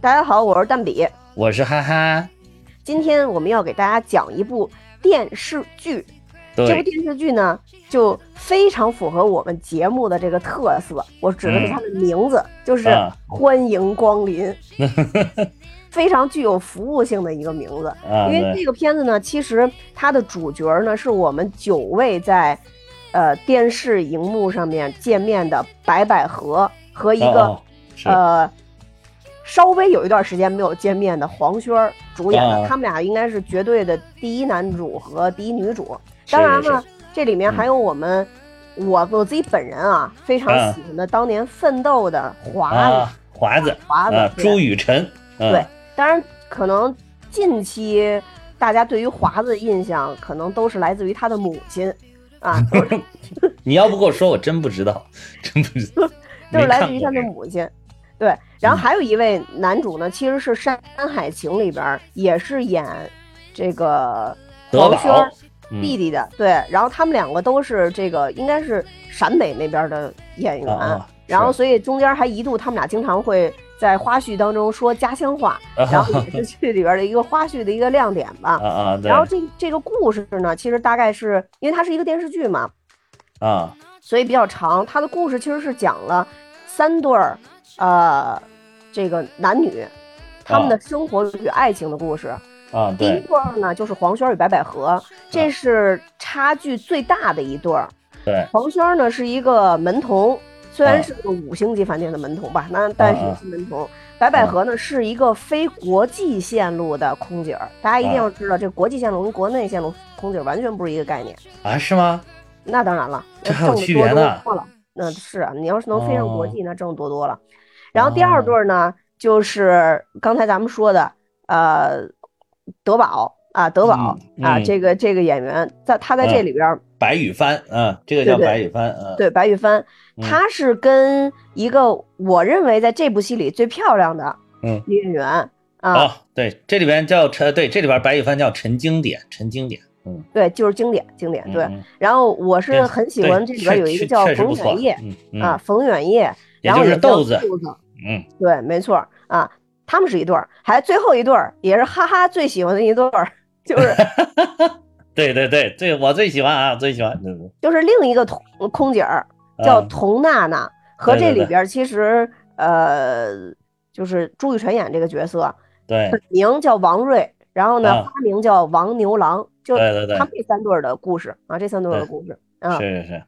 大家好，我是蛋比。我是哈哈，今天我们要给大家讲一部电视剧。这部，电视剧呢，就非常符合我们节目的这个特色。我指的是它的名字，就是啊欢迎光临，非常具有服务性的一个名字。啊，因为这个片子呢，其实它的主角呢是我们九位在呃电视荧幕上面见面的白百合和一个、呃稍微有一段时间没有见面的黄轩主演的，啊他们俩应该是绝对的第一男主和第一女主。是当然了这里面还有我们。我我自己本人啊，非常啊喜欢的当年奋斗的华子，啊，华子啊，华子朱雨辰，嗯对，当然可能近期大家对于华子的印象，可能都是来自于他的母亲啊，你要不跟我说，我真不知道，真不知道，都是来自于他的母亲。对，然后还有一位男主呢，其实是《山海情》里边也是演这个黄轩弟弟的，对，然后他们两个都是这个应该是陕北那边的演员，然后所以中间还一度他们俩经常会在花絮当中说家乡话，然后也是剧里边的一个花絮的一个亮点吧。啊啊，然后这这个故事呢，其实大概是因为它是一个电视剧嘛，啊所以比较长。它的故事其实是讲了三对儿，呃，这个男女他们的生活与爱情的故事。啊，第一对对儿呢，就是黄轩与白百合，这是差距最大的一对儿。对黄轩呢是一个门童，虽然啊是个五星级饭店的门童吧，那但是是门童。白百合呢是一个非国际线路的空姐儿，大家一定要知道，这国际线路跟国内线路空姐儿完全不是一个概念。啊，是吗？那当然了，那这还有挣得多区别呢多了。那是啊，你要是能飞上国哦际，那挣得多多了。然后第二对儿呢，就是刚才咱们说的，呃，德宝啊，德宝啊，这个这个演员在他在这嗯里边儿，白羽帆，嗯，这个叫白羽帆，嗯，对白羽帆，嗯。她是跟一个我认为在这部戏里最漂亮的嗯。女演员啊，哦，对，这里边叫陈，对，这里边白羽帆叫陈经典，陈经典，嗯，对，就是经典经典对。嗯然后我是很喜欢这里边有一个叫冯远业嗯嗯啊，冯远业，然后也叫是豆子豆子，嗯，对，没错啊，他们是一对儿，还最后一对儿也是哈哈最喜欢的一对儿，就是 对对对对，我最喜欢啊，最喜欢，对对就是另一个童空姐儿叫啊童娜娜，和这里边儿其实呃就是朱雨辰演这个角色，对本名叫王瑞，然后呢啊花名叫王牛郎，就对对对他们这三对儿的故事啊，这三对儿的故事啊，是是是，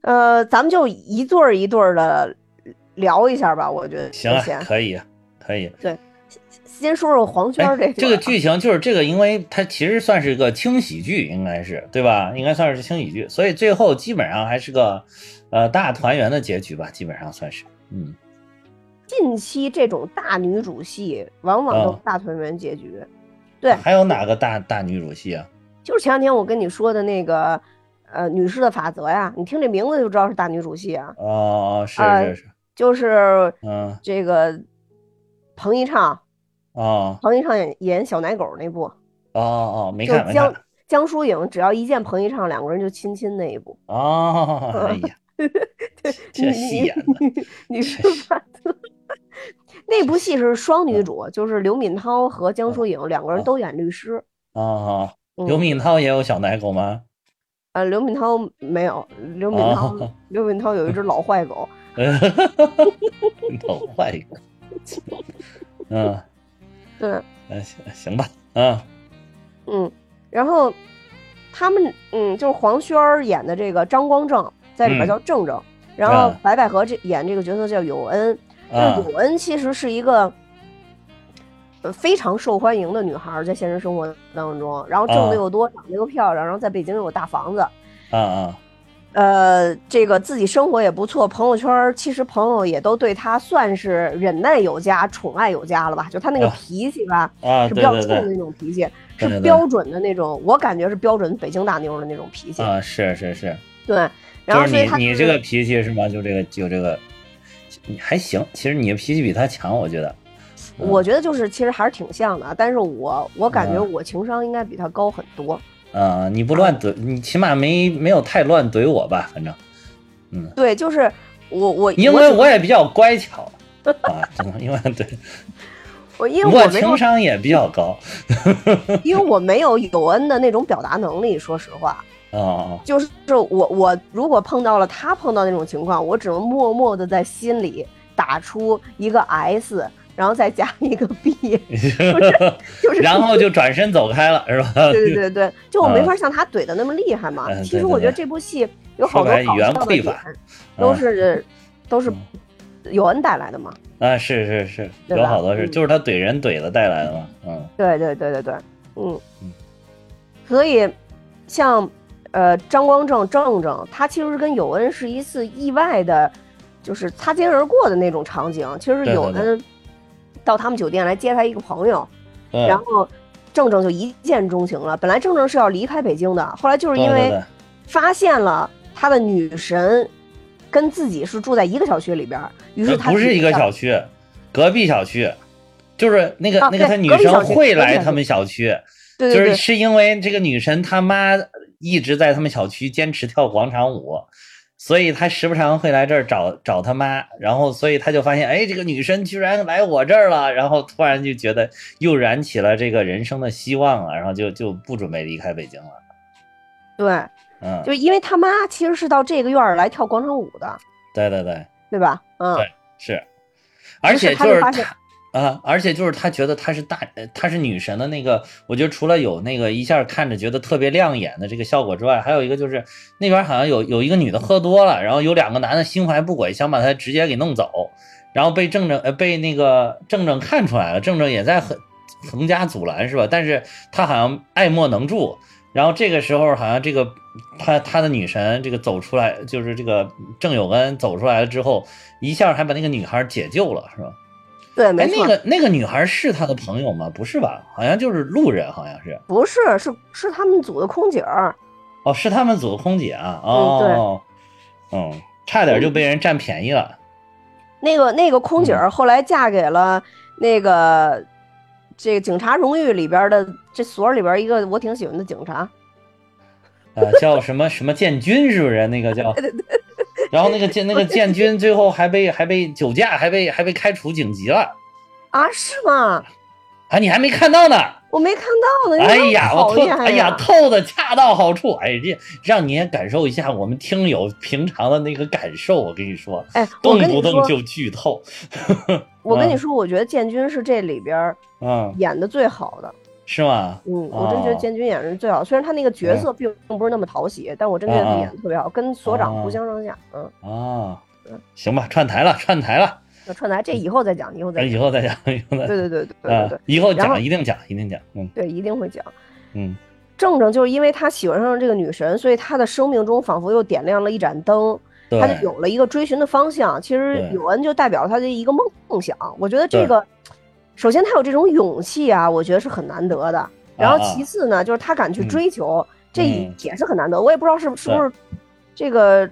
呃，咱们就一对儿一对儿的聊一下吧，我觉得行啊，可以啊，可以。对先说说黄轩儿哎这，这个剧情就是这个，因为它其实算是一个轻喜剧，应该是对吧？应该算是轻喜剧，所以最后基本上还是个呃大团圆的结局吧，基本上算是。嗯，近期这种大女主戏往往都大团圆结局。对，还有哪个大大女主戏啊？就是前两天我跟你说的那个，呃，女士的法则呀，你听这名字就知道是大女主戏啊，哦，是啊是是，就是嗯，这个彭昱畅，啊彭昱畅演演小奶狗那部，哦哦，没看没看。江疏影只要一见彭昱畅，两个人就亲亲那一部。哦，哎呀，这戏演的，女士法则。那部戏是双女主，就是刘敏涛和江疏影两个人都演律师。哦，嗯刘敏涛也有小奶狗吗？呃，刘敏涛没有，刘敏涛、哦刘敏涛有一只老坏狗，老坏一个。嗯，对，那行行吧，嗯嗯，然后他们嗯，就是黄轩儿演的这个张光正，在里边嗯叫正正，然后啊白百合这演这个角色叫永恩，就是啊有恩其实是一个。呃，非常受欢迎的女孩，在现实生活当中，然后挣啊的又多，长得又漂亮，然后在北京又有大房子，啊啊呃，这个自己生活也不错，朋友圈其实朋友也都对他算是忍耐有加、宠爱有加了吧？就他那个啊脾气吧，啊！是比较冲的，那种脾气，对对对是标准的那种，我感觉是标准北京大妞的那种脾气。啊，是是是，对，然后所以她是你你这个脾气是吗？就这个就这个，你还行，其实你的脾气比他强，我觉得。我觉得就是其实还是挺像的，但是我我感觉嗯我情商应该比他高很多。啊，你不乱怼，你起码没没有太乱怼我吧？反正，嗯对，就是我我因为我我也比较乖巧啊，因为对 我因为我我情商也比较高 因为我没有有恩的那种表达能力，说实话，啊。就是我我如果碰到了他碰到那种情况，我只能默默的在心里打出一个 S，然后再加一个 B，就是然后就转身走开了，是吧？对对对对，就我没法像他怼的那么厉害嘛。嗯其实我觉得这部戏有好多说白了语言搞笑的点都嗯是都是有恩带来的嘛。啊，是是是，有好多是，嗯就是他怼人怼的带来的嘛，嗯对对对对对，嗯嗯，所以像呃张光正正正，他其实跟有恩是一次意外的，就是擦肩而过的那种场景。其实是对对有恩到他们酒店来接他一个朋友，然后正正就一见钟情了。本来正正是要离开北京的，后来就是因为发现了他的女神跟自己是住在一个小区里边儿，于是他呃不是一个小区，隔壁小区，就是那个、啊那个他女神会来他们小区，对对对，就是是因为这个女神他妈一直在他们小区坚持跳广场舞，所以他时不常会来这儿找找他妈，然后所以他就发现，哎，这个女生居然来我这儿了，然后突然就觉得又燃起了这个人生的希望了，然后就就不准备离开北京了，对，嗯，就因为他妈其实是到这个院儿来跳广场舞的，对对对。对吧？嗯，对是，而且他就是啊，而且就是他觉得他是大，呃他是女神的那个，我觉得除了有那个一下看着觉得特别亮眼的这个效果之外，还有一个就是那边好像有有一个女的喝多了，然后有两个男的心怀不轨，想把她直接给弄走，然后被正正呃被那个正正看出来了，正正也在横横加阻拦是吧？但是他好像爱莫能助，然后这个时候好像这个他他的女神这个走出来，就是这个郑有恩走出来了之后，一下还把那个女孩解救了，是吧？对，哎，没错，那个那个女孩是他的朋友吗？不是吧？好像就是路人，好像是。不是，是是他们组的空姐儿，哦，是他们组的空姐啊。哦，嗯，差点就被人占便宜了。那个那个空姐后来嫁给了那个这个警察荣誉里边的这所里边一个我挺喜欢的警察，啊，叫什么什么建军是不是？那个叫。然后那个建那个建军最后还被还被酒驾，还被还被开除警籍了啊，是吗？啊！你还没看到呢。我没看到呢，你哎呀，我透，好厉害哎呀，透的恰到好处，哎，这让你也感受一下我们听友平常的那个感受。我跟你说，哎，我动不动就剧透。嗯我跟你 说，我觉得建军是这里边儿嗯，演的最好的。是吗？嗯，我真觉得哦建军演的是最好，虽然他那个角色并并不是那么讨喜，但我真觉得他啊演的特别好，跟所长啊不相上下。嗯，啊嗯，行吧，串台了，串台了，那串台这以后再讲，以后再哎，讲。以后再讲，以后再对对对对对啊对对，以后讲一定讲，一定讲，嗯对，一定会讲。嗯正正就是因为他喜欢上了这个女神，所以他的生命中仿佛又点亮了一盏灯，他就有了一个追寻的方向。其实对有恩就代表他的一个梦梦想。我觉得这个，首先他有这种勇气啊，我觉得是很难得的。然后其次呢，就是他敢去嗯追求，这嗯也是很难得。我也不知道是是不是这个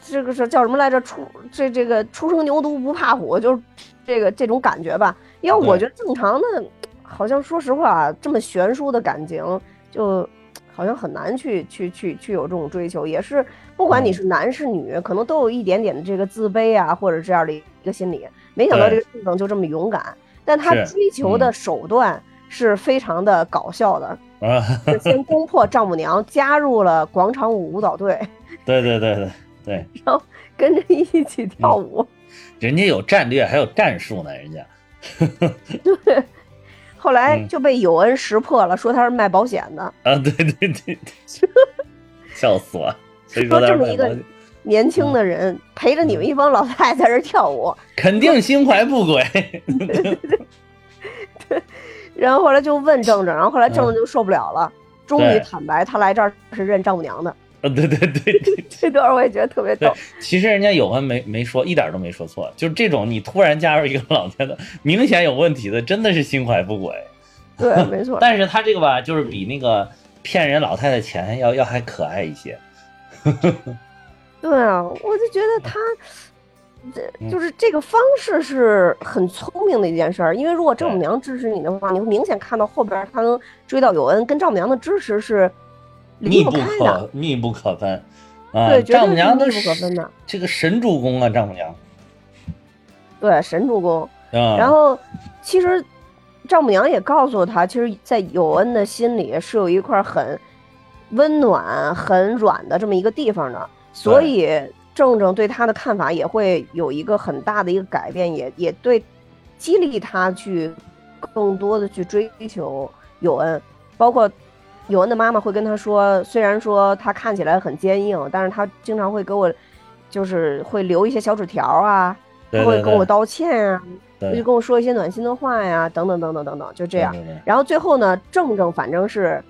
这个是叫什么来着？初这这个初生牛犊不怕虎，就是这个这种感觉吧。因为我觉得正常的，好像说实话，这么悬殊的感情，就好像很难去去去去有这种追求。也是不管你嗯是男是女，可能都有一点点的这个自卑啊，或者这样的一个心理。没想到这个事情就这么勇敢，但他追求的嗯手段是非常的搞笑的。啊，是先攻破丈母娘，加入了广场舞舞蹈队，对对对对对，然后跟着一起跳嗯舞。人家有战略，还有战术呢，人家。对，后来嗯就被有恩识破了，说他是卖保险的，啊，对对对对，笑死我！谁说这么一个年轻的人陪着你们一帮老太太在这跳舞，肯定心怀不轨。对 然后后来就问正正，然后后来正正就受不了了，终于坦白他来这儿是认丈母娘的。啊，对对对对 这段我也觉得特别逗。，其实人家有恩没没说，一点都没说错，就是这种你突然加入一个老太太，明显有问题的，真的是心怀不轨。对，没错。但是他这个吧，就是比那个骗人老太太钱要要还可爱一些。对啊，我就觉得他，这嗯就是这个方式是很聪明的一件事儿。因为如果丈母娘支持你的话，你会明显看到后边他能追到有恩，跟丈母娘的支持是密不。可密不可分啊！对丈母娘都是密不可分的这个神助攻啊，丈母娘。对，神助攻。啊，然后其实丈母娘也告诉他，其实，在有恩的心里是有一块很温暖、很软的这么一个地方的，所以正正对他的看法也会有一个很大的一个改变，也也对激励他去更多的去追求有恩，包括。有恩的妈妈会跟他说，虽然说他看起来很坚硬，但是他经常会给我，就是会留一些小纸条啊，他会跟我道歉啊，对就跟我说一些暖心的话呀，等等等等等等，就这样。对对对然后最后呢，正正反正是，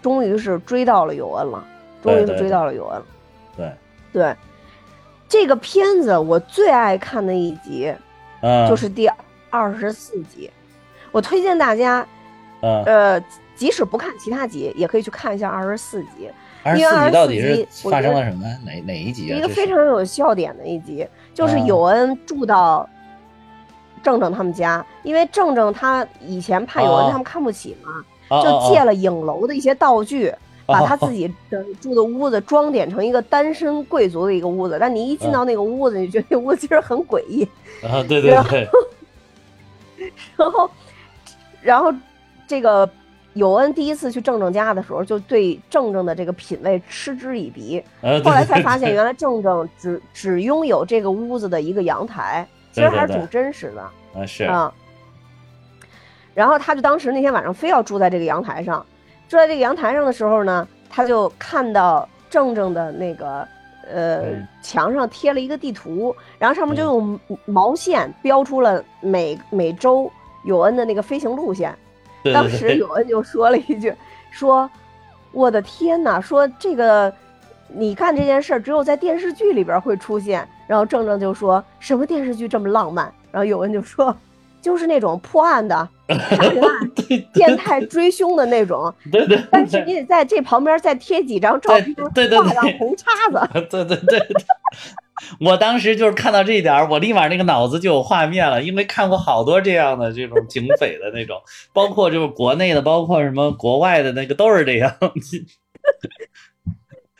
终于是追到了有恩了，终于是追到了有恩了。对，这个片子我最爱看的一集嗯，就是第二十四集，我推荐大家，嗯，呃，即使不看其他集，也可以去看一下二十四集，二十因为四集到底是集我发生了什么？哪哪一集啊？一个非常有笑点的一集，就是啊。有恩住到正正他们家，因为正正他以前怕有恩哦。他们看不起嘛，哦就借了了影楼的一些道具，把他哦自己的住的屋子装点成一个单身贵族的一个屋子，但你一进到那个屋子，你觉得那屋子其实很诡异，啊，对对然后对，然后，然后这个有恩第一次去正正家的时候，就对正正的这个品味嗤之以鼻。啊后来才发现，原来正正只只拥有这个屋子的一个阳台，其实还是挺真实的啊是，啊。然后他就当时那天晚上非要住在这个阳台上，住在这个阳台上的时候呢，他就看到正正的那个呃嗯墙上贴了一个地图，然后上面就嗯用毛线标出了每每周有恩的那个飞行路线。当时有恩就说了一句，说：“我的天哪，说这个你干这件事儿只有在电视剧里边会出现。”然后正正就说什么电视剧这么浪漫？然后有恩就说，就是那种破案的、杀人案、变态追凶的那种。对对，但是你得在这旁边再贴几张照片，对对对画上红叉子。对对对对，我当时就是看到这一点，我立马那个脑子就有画面了，因为看过好多这样的这种警匪的那种，包括就是国内的，包括什么国外的那个都是这样。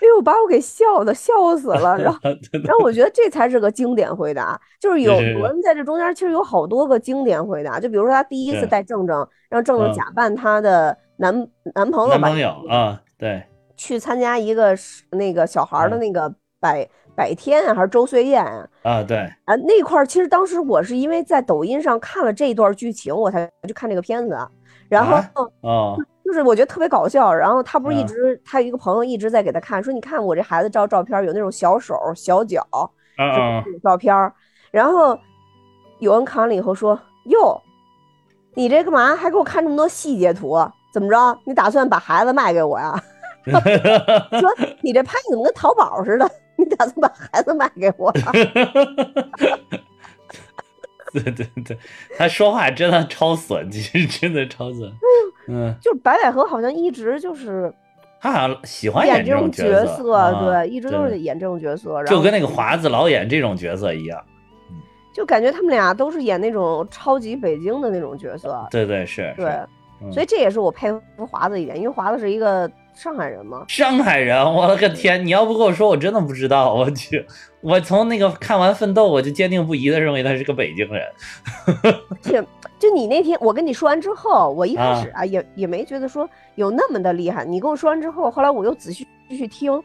哎呦，把我给笑的笑死了。然后，然后我觉得这才是个经典回答，就是有是是是有人在这中间其实有好多个经典回答，就比如说他第一次带正正，让正正嗯。假扮他的男男朋友吧，男朋友啊，对，去参加一个是那个小孩的嗯。那个百百天啊，还是周岁宴啊？啊对，啊，那块儿其实当时我是因为在抖音上看了这一段剧情，我才去看这个片子的。然后啊？哦，就是我觉得特别搞笑。然后他不是一嗯直，他有一个朋友一直在给他看，说你看我这孩子照照片有那种小手小脚照片。然后有人看了以后说：“哟，你这干嘛还给我看这么多细节图？怎么着？你打算把孩子卖给我呀？” 说 你这拍的怎么跟淘宝似的？你打算把孩子卖给我？对对对，他说话真的超损，其实真的超损。嗯，就是白百合好像一直就是他好像喜欢演这种角色，啊对，一直都是演这种角色，就跟那个华子老演这种角色一样。就感觉他们俩都是演那种超级北京的那种角色，对对是，对，嗯所以这也是我佩服华子一点，因为华子是一个上海人吗，上海人，我的个天！你要不跟我说，我真的不知道。我去，我从那个看完《奋斗》，我就坚定不移的认为他是个北京人。且就你那天我跟你说完之后，我一开始啊也也没觉得说有那么的厉害，你跟我说完之后，后来我又仔细继续听。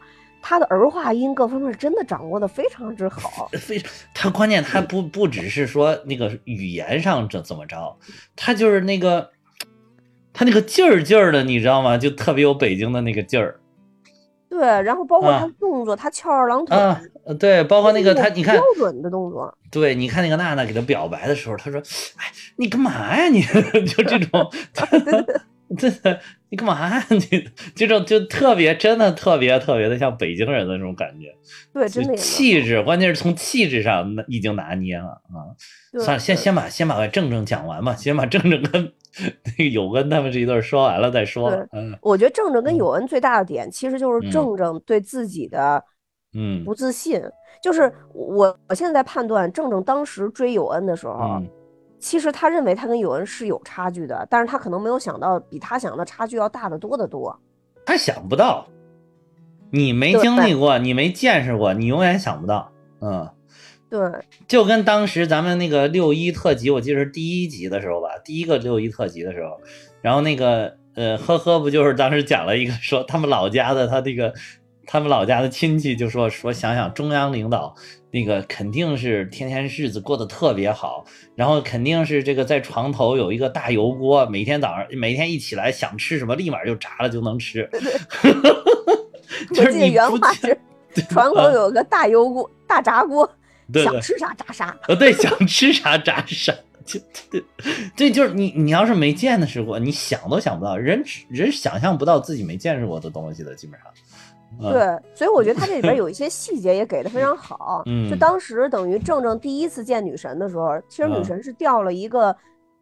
他的儿化音各方面真的掌握的非常之好，非他关键他不不只是说那个语言上怎怎么着，他就是那个他那个劲儿劲儿的，你知道吗？就特别有北京的那个劲儿对，然后包括啊他动作，他翘二郎腿，啊。呃对，包括那个他，你看标，准的动作，对，你看那个娜娜给他表白的时候，他说：“哎，你干嘛呀？你 就这种，真的，你干嘛呀？你这种就特别，真的特别特别的像北京人的那种感觉，对，真的气质，关键是从气质上已经拿捏了啊。算了，先先把先把正正讲完吧，先把正正跟 那个有恩他们这一对说完了再说我觉得正正跟嗯有恩最大的点，其实就是嗯正正对自己的嗯不自信。就是我我现在判断，正正当时追有恩的时候，嗯其实他认为他跟有恩是有差距的，但是他可能没有想到比他想的差距要大得多得多。他想不到，你没经历过，你没见识过，你永远想不到。嗯，对，就跟当时咱们那个六一特辑，我记得是第一集的时候吧，第一个六一特辑的时候，然后那个呃呵呵不就是当时讲了一个说他们老家的他这个他们老家的亲戚就说说想想中央领导那个肯定是天天日子过得特别好，然后肯定是这个在床头有一个大油锅，每天早上每天一起来想吃什么立马就炸了就能吃，就我记得是你原话是床头有个大油锅、大炸锅，对对想吃啥炸啥。呃，对，想吃啥炸啥，就对，对，就是你，你要是没见识过，你想都想不到，人人想象不到自己没见识过的东西的，基本上。嗯、，对，所以我觉得他这里边 有一些细节也给的非常好。嗯就当时等于正正第一次见女神的时候，其实女嗯神是掉了一个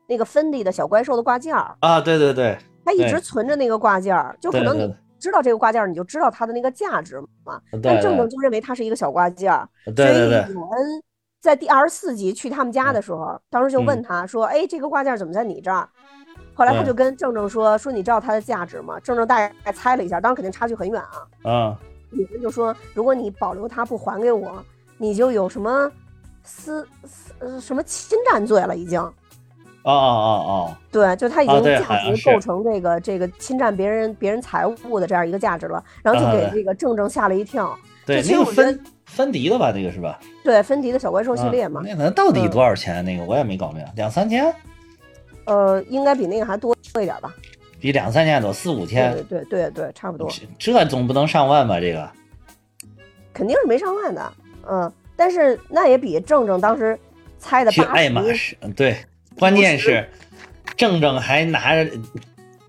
那个芬迪的小怪兽的挂件儿，啊，对对对，她一直存着那个挂件儿，就可能你知道这个挂件儿，你就知道它的那个价值嘛。但正正就认为它是一个小挂件儿，对对对所以有恩在第二十四集去他们家的时候，当时就问他说：“哎，这个挂件怎么在你这儿？”后来他嗯就跟正正说：“说你知道它的价值吗？”正正大概猜了一下，当然肯定差距很远啊。啊，女人就说：“如果你保留它不还给我，你就有什么私私呃什么侵占罪了，已经。”哦哦哦哦对，就他已经价值构成这个这个侵占别人别人财物的这样一个价值了，然后就给这个正正吓了一跳。哦，对，其实那个我觉得芬芬迪的吧，那个是吧？对，芬迪的小怪兽系列嘛，啊那个到底嗯多少钱？那个我也没搞明白，两三千，呃，应该比那个还多一点吧？比两三千多，四五千对，对对对，差不多，这这总不能上万吧？这个肯定是没上万的。嗯，但是那也比正正当时猜的八十，爱马仕，对，关键是正正还拿着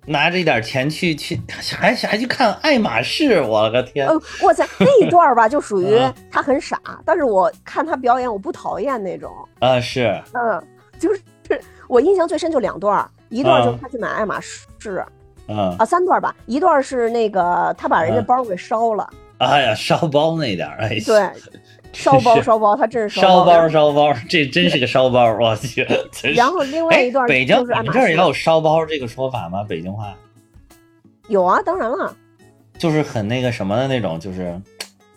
拿着一点钱去去，还还去看爱马仕，我个天！嗯，哇塞，那一段儿吧，就属于啊他很傻，但是我看他表演，我不讨厌那种。啊，是，嗯，就是我印象最深就两段儿，一段就是啊他去买爱马仕。嗯，啊，三段吧，一段是那个他把人家啊包给烧了，哎呀，烧包那点儿，哎，对，烧包烧包，他真是烧包包烧包，这真是个烧包，我去，然后另外哎一段，北京你们这儿也有烧包这个说法吗？北京话有啊，当然了，就是很那个什么的那种，就是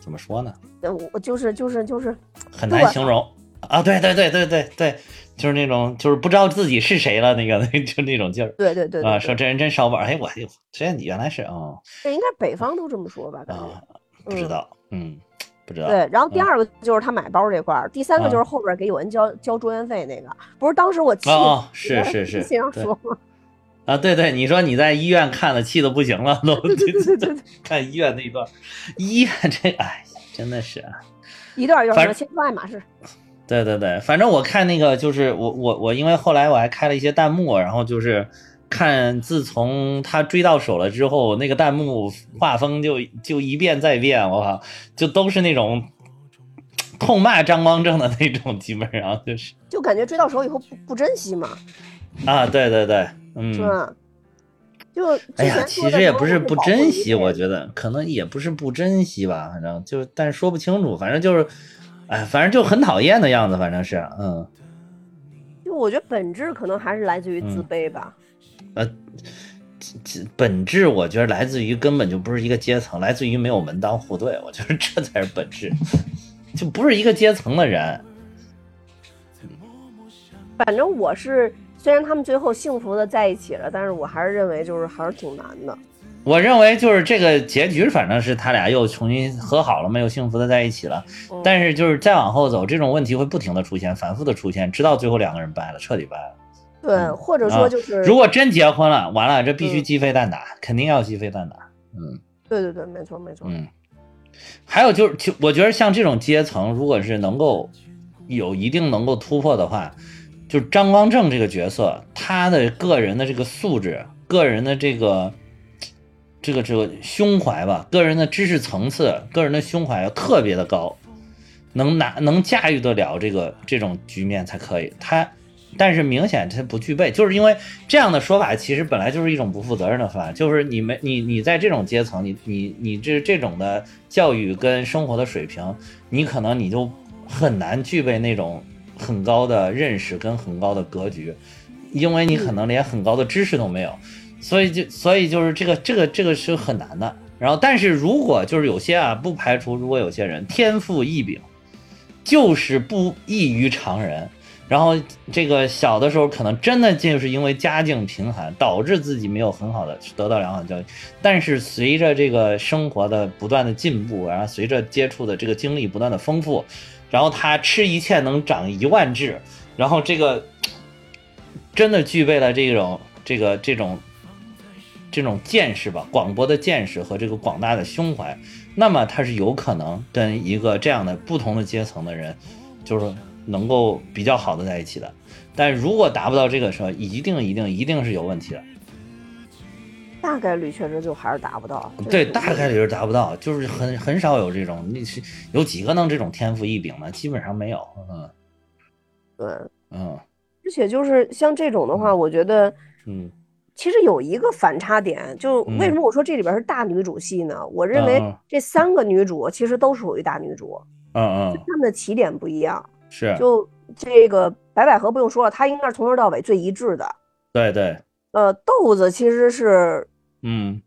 怎么说呢？呃我就是就是就是很难形容啊！对对对对对对，就是那种就是不知道自己是谁了，那个 就那种劲儿对对对啊，说这人真烧包，哎，我这你原来是啊这应该北方都这么说吧。啊，不知道，嗯，不知道，对，然后第嗯。二个就是他买包这块儿，第三个啊就是后边给有人交交住院费那个，不是当时我气哦哦是是是信上对。说吗？啊，对对，你说你在医院看的，气的不行了，都对对对 看医院那一段，医院这哎，真的是啊。一段又反正是先说爱马仕，对对对，反正我看那个就是我我我，因为后来我还开了一些弹幕，然后就是看自从他追到手了之后，那个弹幕画风就就一变再变，我靠，就都是那种痛骂张光正的那种，基本上就是就感觉追到手以后不不珍惜嘛，啊，对对对，是嗯。吧？就之哎呀，其实也不是不珍惜，我觉得可能也不是不珍惜吧，反正就但是说不清楚，反正就是，哎，反正就很讨厌的样子，反正是，嗯。就我觉得本质可能还是来自于自嗯卑吧。这本质我觉得来自于根本就不是一个阶层，来自于没有门当户对，我觉得这才是本质，就不是一个阶层的人。反正我是，虽然他们最后幸福的在一起了，但是我还是认为就是还是挺难的。我认为就是这个结局，反正是他俩又重新和好了，没有幸福的在一起了。嗯但是就是再往后走，这种问题会不停的出现，反复的出现，直到最后两个人掰了，彻底掰了。对，或者说就是，嗯如果真结婚了，完了这必须嗯鸡飞蛋打，肯定要鸡飞蛋打。嗯对对对，没错没错。嗯，还有就是，就我觉得像这种阶层，如果是能够有一定能够突破的话，就是张光正这个角色，他的个人的这个素质，个人的这个这个这个胸怀吧，个人的知识层次，个人的胸怀要特别的高，能拿能驾驭得了这个这种局面才可以。他。但是明显他不具备，就是因为这样的说法其实本来就是一种不负责任的说法，就是你没你你在这种阶层，你你你这这种的教育跟生活的水平，你可能你就很难具备那种很高的认识跟很高的格局，因为你可能连很高的知识都没有，所以就所以就是这个这个这个是很难的，然后，但是如果就是有些啊，不排除如果有些人天赋异禀，就是不异于常人。然后这个小的时候可能真的就是因为家境贫寒，导致自己没有很好的得到良好教育。但是随着这个生活的不断的进步，然后随着接触的这个经历不断的丰富，然后他吃一堑能长一万智，然后这个真的具备了这种这个这种这种见识吧，广博的见识和这个广大的胸怀，那么他是有可能跟一个这样的不同的阶层的人，就是。能够比较好的在一起的，但如果达不到这个时候，一定一定一定是有问题的。大概率确实就还是达不到。对，大概率是达不到，就是很很少有这种，你是有几个能这种天赋异禀的？基本上没有。嗯，对，嗯。而且就是像这种的话，我觉得，嗯，其实有一个反差点，就为什么我说这里边是大女主戏呢？我认为这三个女主其实都属于大女主。嗯嗯。她们的起点不一样。是，就这个白百合不用说了，她应该是从头到尾最一致的。对对，呃，豆子其实是，嗯，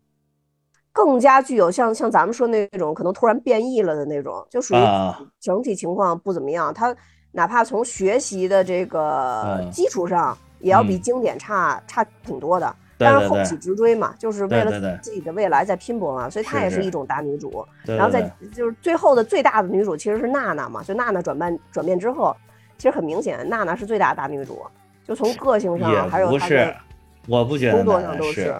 更加具有像像咱们说那种可能突然变异了的那种，就属于整体情况不怎么样。他哪怕从学习的这个基础上，也要比经典差差挺多的。但是后起直追嘛，就是为了自己的未来在拼搏嘛，所以她也是一种大女主。然后在就是最后的最大的女主其实是娜娜嘛，就娜娜转变转变之后，其实很明显，娜娜是最大的大女主，就从个性上还有她是我不觉得工作上都是，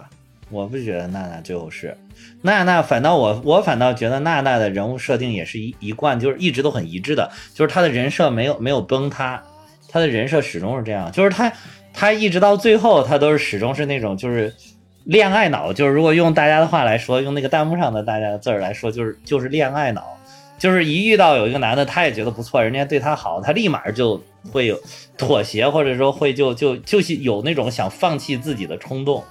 我不觉得娜娜最后是。娜娜，反倒我我反倒觉得娜娜的人物设定也是一一贯就是一直都很一致的，就是她的人设没有没有崩塌，她的人设始终是这样，就是她。他一直到最后，他都是始终是那种就是恋爱脑，就是如果用大家的话来说，用那个弹幕上的大家的字儿来说，就是就是恋爱脑，就是一遇到有一个男的，他也觉得不错，人家对他好，他立马就会有妥协，或者说会就就就是有那种想放弃自己的冲动。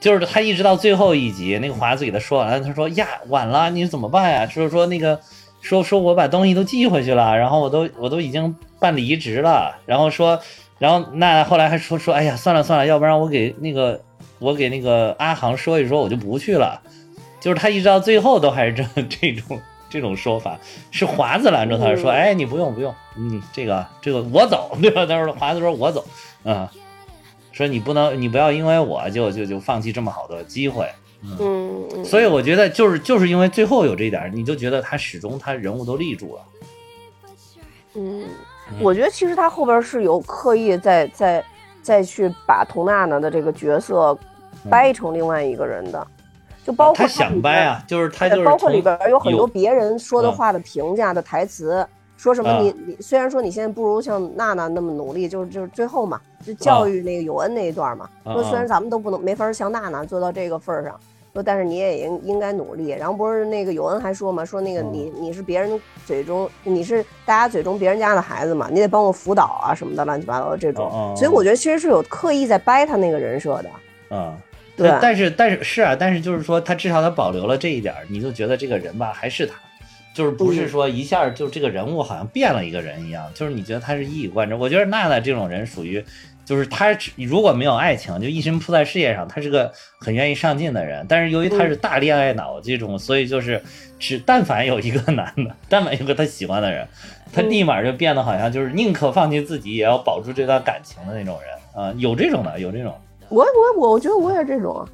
就是他一直到最后一集，那个华子给他说完了，他说呀，晚了，你怎么办呀？就是说那个说说我把东西都寄回去了，然后我都我都已经办理离职了，然后说。然后那后来还说说，哎呀，算了算了，要不然我给那个我给那个阿航说一说，我就不去了。就是他一直到最后都还是这这种 这种说法，是华子拦住他说，哎，你不用不用，你这个这个我走，对吧？他说华子说我走，嗯，说你不能你不要因为我就就就放弃这么好的机会，嗯，所以我觉得就是就是因为最后有这一点，你就觉得他始终他人物都立住了，嗯。我觉得其实他后边是有刻意在在再去把佟娜娜的这个角色掰成另外一个人的，就包括他想掰啊，就是他就是包括里边有很多别人说的话的评价的台词，说什么你你虽然说你现在不如像娜娜那么努力，就是就是最后嘛，就教育那个有恩那一段嘛，说虽然咱们都不能没法像娜娜做到这个份儿上。说，但是你也应应该努力。然后不是那个有恩还说嘛，说那个你你是别人嘴中，你是大家嘴中别人家的孩子嘛，你得帮我辅导啊什么的，乱七八糟的这种。所以我觉得其实是有刻意在掰他那个人设的。嗯，对。但是但是是啊，但是就是说他至少他保留了这一点，你就觉得这个人吧还是他，就是不是说一下就这个人物好像变了一个人一样，就是你觉得他是一以贯之。我觉得娜娜这种人属于。就是他如果没有爱情，就一心扑在事业上，他是个很愿意上进的人。但是由于他是大恋爱脑这种，所以就是只但凡有一个男的，但凡有个他喜欢的人，他立马就变得好像就是宁可放弃自己也要保住这段感情的那种人啊，有这种的，有这种。我我我我觉得我也这种。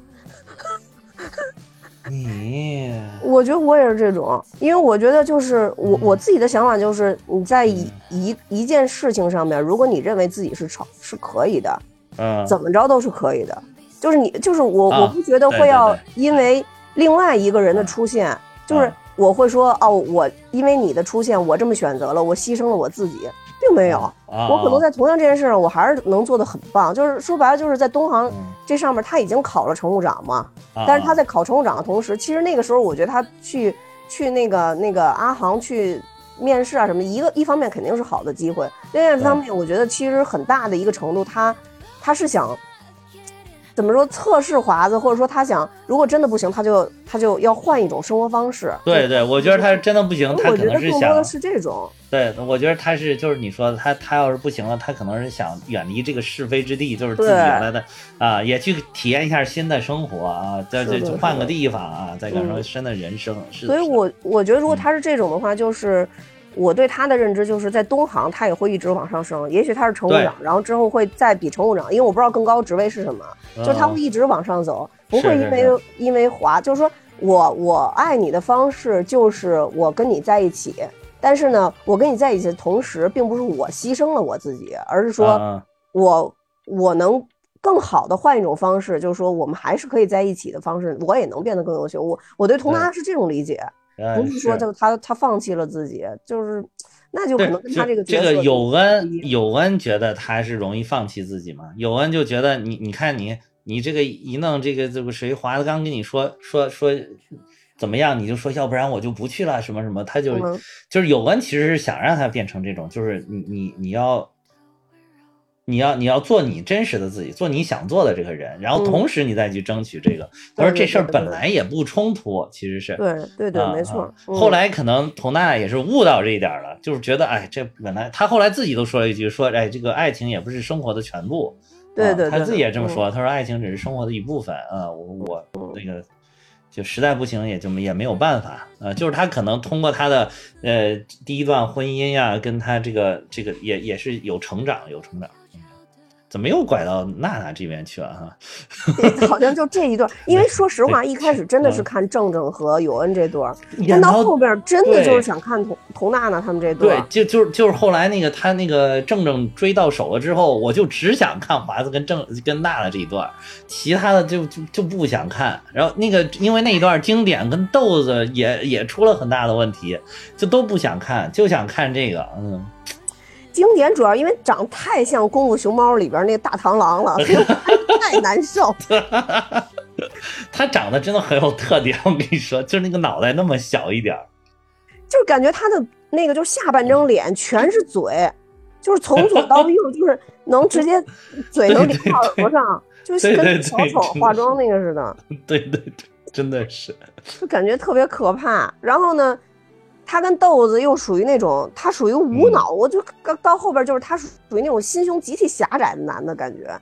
你，我觉得我也是这种，因为我觉得就是我我自己的想法就是你在一一一件事情上面，如果你认为自己是成是可以的，嗯，怎么着都是可以的，就是你就是我我不觉得会要因为另外一个人的出现，就是我会说哦，我因为你的出现，我这么选择了，我牺牲了我自己。并没有，我可能在同样这件事上，我还是能做的很棒。就是说白了，就是在东航这上面，他已经考了乘务长嘛。但是他在考乘务长的同时，其实那个时候我觉得他去去那个那个阿航去面试啊什么，一个一方面肯定是好的机会，另外一方面我觉得其实很大的一个程度，他他是想怎么说测试华子，或者说他想，如果真的不行，他就他就要换一种生活方式。对对，我觉得他真的不行，他我觉得可能是想更多的是这种，对，我觉得他是就是你说的，他他要是不行了，他可能是想远离这个是非之地，就是自己对原来的啊，也去体验一下新的生活啊，再再去换个地方啊，再感受嗯新的人生。所以我我觉得如果嗯他是这种的话，就是我对他的认知就是在东航他也会一直往上升，也许他是乘务长，然后之后会再比乘务长，因为我不知道更高职位是什么，就他会一直往上走，不会因为因为滑，就是说我我爱你的方式就是我跟你在一起。但是呢，我跟你在一起的同时，并不是我牺牲了我自己，而是说我我能更好的换一种方式，就是说我们还是可以在一起的方式，我也能变得更优秀。我我对佟娜是这种理解，嗯不是说就他他放弃了自己，就是那就可，能跟他这个这个有恩有恩觉得他是容易放弃自己吗？有恩就觉得你你看你你这个一弄这个这不谁华子刚跟你说说说怎么样，你就说要不然我就不去了什么什么，他就、嗯就是有恩其实是想让他变成这种，就是你你你要。你要你要做你真实的自己，做你想做的这个人，然后嗯同时你再去争取这个。我说这事儿本来也不冲突，其实是。对对对，啊没错后来可能佟娜娜也是悟到这一点了，就是觉得，哎，这本来他后来自己都说了一句，说，哎，这个爱情也不是生活的全部。对对对啊她自己也这么嗯说，她说爱情只是生活的一部分啊，我我那个就实在不行也就也没有办法啊，就是他可能通过他的呃第一段婚姻呀，跟他这个这个也也是有成长有成长。嗯怎么又拐到娜娜这边去了哈？对好像就这一段，因为说实话，一开始真的是嗯看正正和有恩这段但到后边真的就是想看佟佟娜娜他们这段对。，就就是就是后来那个他那个正正追到手了之后，我就只想看华子跟正跟娜娜这一段，其他的就就就不想看。然后那个因为那一段经典跟豆子也也出了很大的问题，就都不想看，就想看这个。嗯，经典主要因为长太像《功夫熊猫》里边那个大螳螂了，所 以太难受。他长得真的很有特点，我跟你说，就是那个脑袋那么小一点儿。就是感觉他的那个就下半张脸全是嘴，就是从左到右，就是能直接嘴能顶到耳朵上，就跟小丑化妆那个似的，对对对，真的是。就感觉特别可怕。然后呢，他跟豆子又属于那种，他属于无脑，我就到到后边就是他属于那种心胸极其狭窄的男的感觉。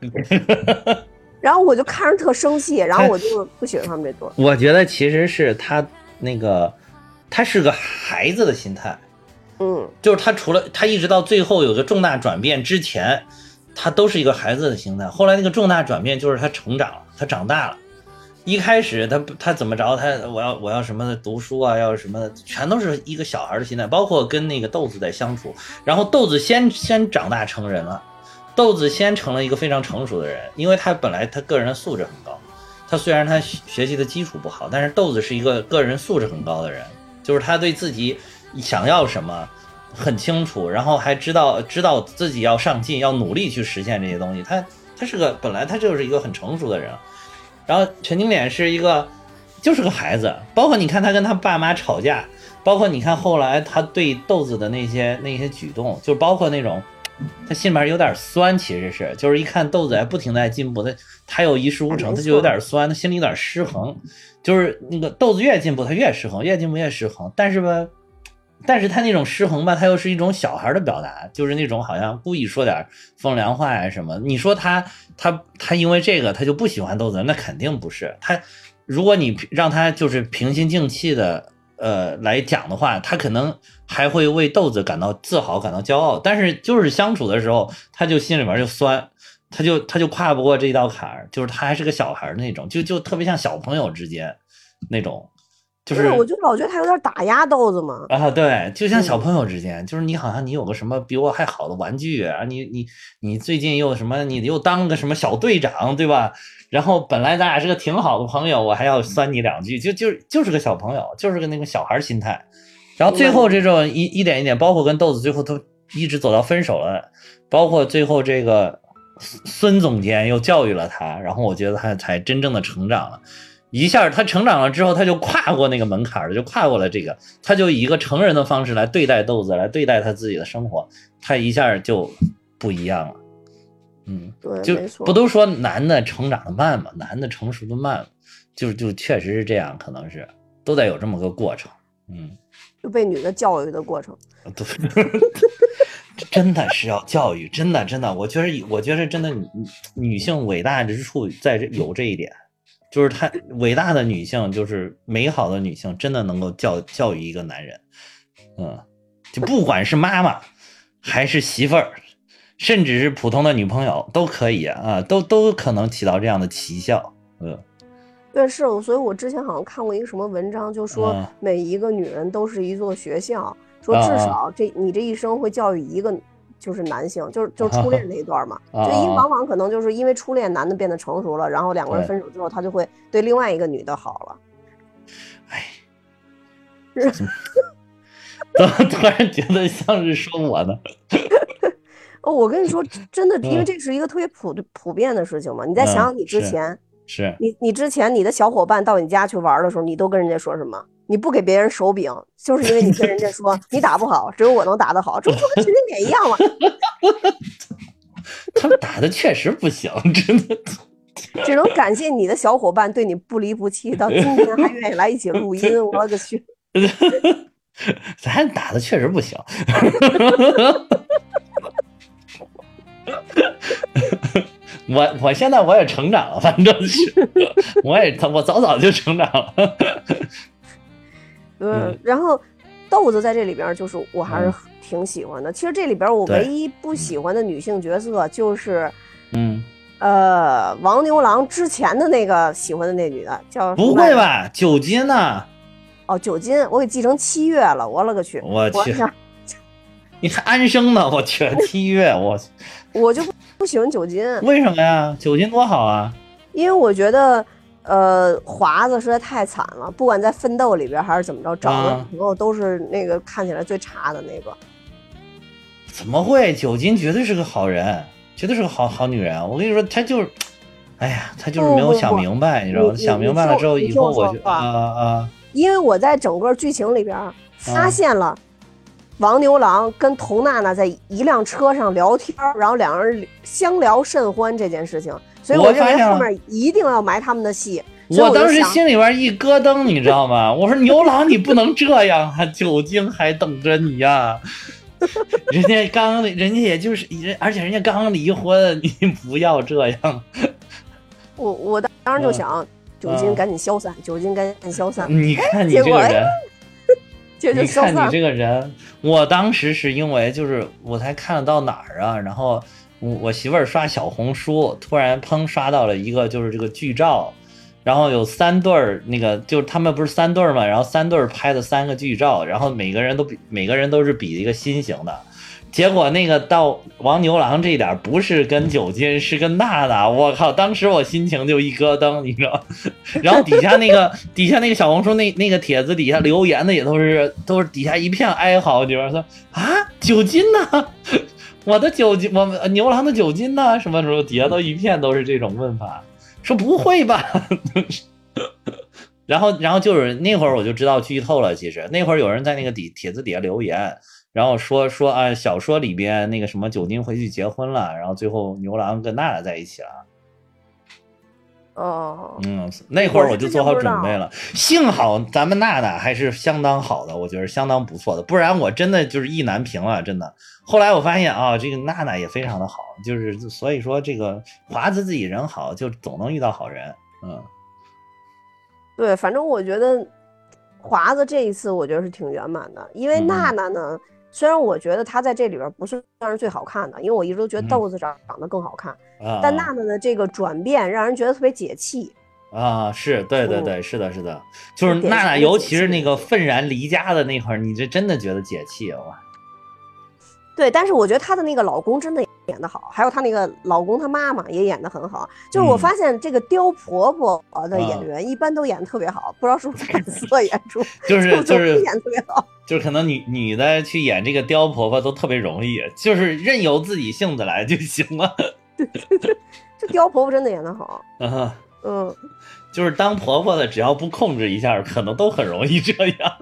然后我就看着特生气，然后我就不喜欢他们这对。我觉得其实是他那个，他是个孩子的心态。嗯，就是他除了他一直到最后有个重大转变之前，他都是一个孩子的心态。后来那个重大转变就是他成长了，他长大了。一开始他他怎么着，他我要我要什么读书啊，要什么，全都是一个小孩的心态。包括跟那个豆子在相处，然后豆子先先长大成人了，豆子先成了一个非常成熟的人，因为他本来他个人的素质很高。他虽然他学学习的基础不好，但是豆子是一个个人素质很高的人，就是他对自己想要什么很清楚，然后还知道知道自己要上进，要努力去实现这些东西。他他是个本来他就是一个很成熟的人，然后陈经典是一个就是个孩子，包括你看他跟他爸妈吵架，包括你看后来他对豆子的那些那些举动，就包括那种。他心里面有点酸，其实是，就是一看豆子还不停在进步，他他有一事无成，他就有点酸，他心里有点失衡，就是那个豆子越进步，他越失衡，越进步越失衡。但是吧，但是他那种失衡吧，他又是一种小孩的表达，就是那种好像故意说点风凉话呀什么。你说他他他因为这个他就不喜欢豆子，那肯定不是。他如果你让他就是平心静气的呃来讲的话，他可能还会为豆子感到自豪、感到骄傲。但是就是相处的时候，他就心里面就酸。他就他就跨不过这一道坎儿，就是他还是个小孩儿那种，就就特别像小朋友之间那种，就是我就老觉得他有点打压豆子嘛。啊，对，就像小嗯朋友之间，就是你好像你有个什么比我还好的玩具啊，你你你最近又什么，你又当个什么小队长，对吧？然后本来咱俩是个挺好的朋友，我还要酸你两句，就就就是个小朋友，就是个那个小孩儿心态。然后最后这种一一点一点，包括跟豆子最后都一直走到分手了，包括最后这个孙孙总监又教育了他，然后我觉得他才真正的成长了。一下他成长了之后，他就跨过那个门槛了，就跨过了这个，他就以一个成人的方式来对待豆子，来对待他自己的生活，他一下就不一样了。嗯，对，就不都说男的成长的慢嘛，男的成熟的慢，就就确实是这样，可能是都得有这么个过程。嗯，就被女的教育的过程。对，真的是要教育，真的真的，我觉得我觉得真的女女性伟大之处在这有这一点，就是她伟大的女性，就是美好的女性，真的能够教教育一个男人，嗯，就不管是妈妈还是媳妇儿，甚至是普通的女朋友都可以啊，都都可能起到这样的奇效，嗯。对，是，所以我之前好像看过一个什么文章，就说嗯。每一个女人都是一座学校，说至少这你这一生会教育一个就是男性，就是就是初恋那一段嘛，啊就因往往可能就是因为初恋男的变得成熟了，然后两个人分手之后，他就会对另外一个女的好了。哎，是 怎么突然觉得像是说我呢？哦，我跟你说，真的，因为嗯这是一个特别普普遍的事情嘛。你再想想你之是前，是你你之前你的小伙伴到你家去玩的时候，你都跟人家说什么？你不给别人手柄，就是因为你跟人家说 你打不好，只有我能打得好，这不就跟群里脸一样吗？他们打的确实不行，真的。只能感谢你的小伙伴对你不离不弃，到今天还愿意来一起录音。我勒个去！咱打的确实不行。我我现在我也成长了，反正是，我也我早早就成长了。嗯，然后豆子在这里边就是我还是嗯挺喜欢的。其实这里边我唯一不喜欢的女性角色就是。嗯，呃，王牛郎之前的那个喜欢的那女的叫不会？吧？九金呢？哦，九金，我给记成七月了，我勒个去！我去，想你还安生呢？我去，七月我我就不不喜欢九金，为什么呀？九金多好啊！因为我觉得呃华子实在太惨了，不管在奋斗里边还是怎么着，找的啊朋友都是那个看起来最差的那个。怎么会？九金绝对是个好人，绝对是个好好女人。我跟你说，她就是，哎呀，她就是没有想不不不明白，你知道吗？想明白了之后，以后我就啊啊，因为我在整个剧情里边发啊现了王牛郎跟佟娜娜在一辆车上聊天，然后两人相聊甚欢这件事情，所以我我认为后面一定要埋他们的戏。我当时心里边一咯噔，你知道吗？我说牛郎，你不能这样啊，酒精还等着你呀、人家刚，人家也就是人，而且人家刚离婚，你不要这样。我我当时就嗯想，酒精赶紧消散，酒精赶紧消散，你看你这个人，你看你这个人，我当时是因为就是我才看得到哪儿啊，然后我我媳妇儿刷小红书，突然砰刷到了一个就是这个剧照，然后有三对儿，那个就是他们不是三对儿嘛，然后三对儿拍的三个剧照，然后每个人都比每个人都是比一个心形的。结果那个到王牛郎这一点不是跟九金，是跟娜娜，我靠！当时我心情就一咯噔，你知道？然后底下那个底下那个小红书那那个帖子底下留言的也都是都是底下一片哀嚎，你知道吗说啊九斤呢？我的酒精，我们牛郎的酒精呢？什么时候底下都一片都是这种问法，说不会吧？然后然后就是那会儿我就知道剧透了，其实那会儿有人在那个底帖子底下留言，然后说说啊小说里边那个什么酒精回去结婚了，然后最后牛郎跟娜娜在一起了。哦，嗯，那会儿我就做好准备了。幸好咱们娜娜还是相当好的，我觉得相当不错的，不然我真的就是意难平了，真的。后来我发现啊，这个娜娜也非常的好，就是所以说这个华子自己人好，就总能遇到好人。嗯，对，反正我觉得华子这一次我觉得是挺圆满的，因为娜娜呢，虽然我觉得她在这里边不是算是最好看的，因为我一直都觉得嗯豆子长长得更好看，啊，但娜娜的这个转变让人觉得特别解气。啊，是对对对，是的，是的，就是娜娜，尤其是那个愤然离家的那会儿，你这真的觉得解气啊！哇，对，但是我觉得她的那个老公真的演得好，还有她那个老公她妈妈也演得很好。就是我嗯发现这个刁婆婆的演啊员一般都演得特别好，不知道是不是 本色演出，就是就就是演得特别好。就是可能女女的去演这个刁婆婆都特别容易，就是任由自己性子来就行了。对对对这刁婆婆真的演得好，啊，嗯，就是当婆婆的，只要不控制一下，可能都很容易这样。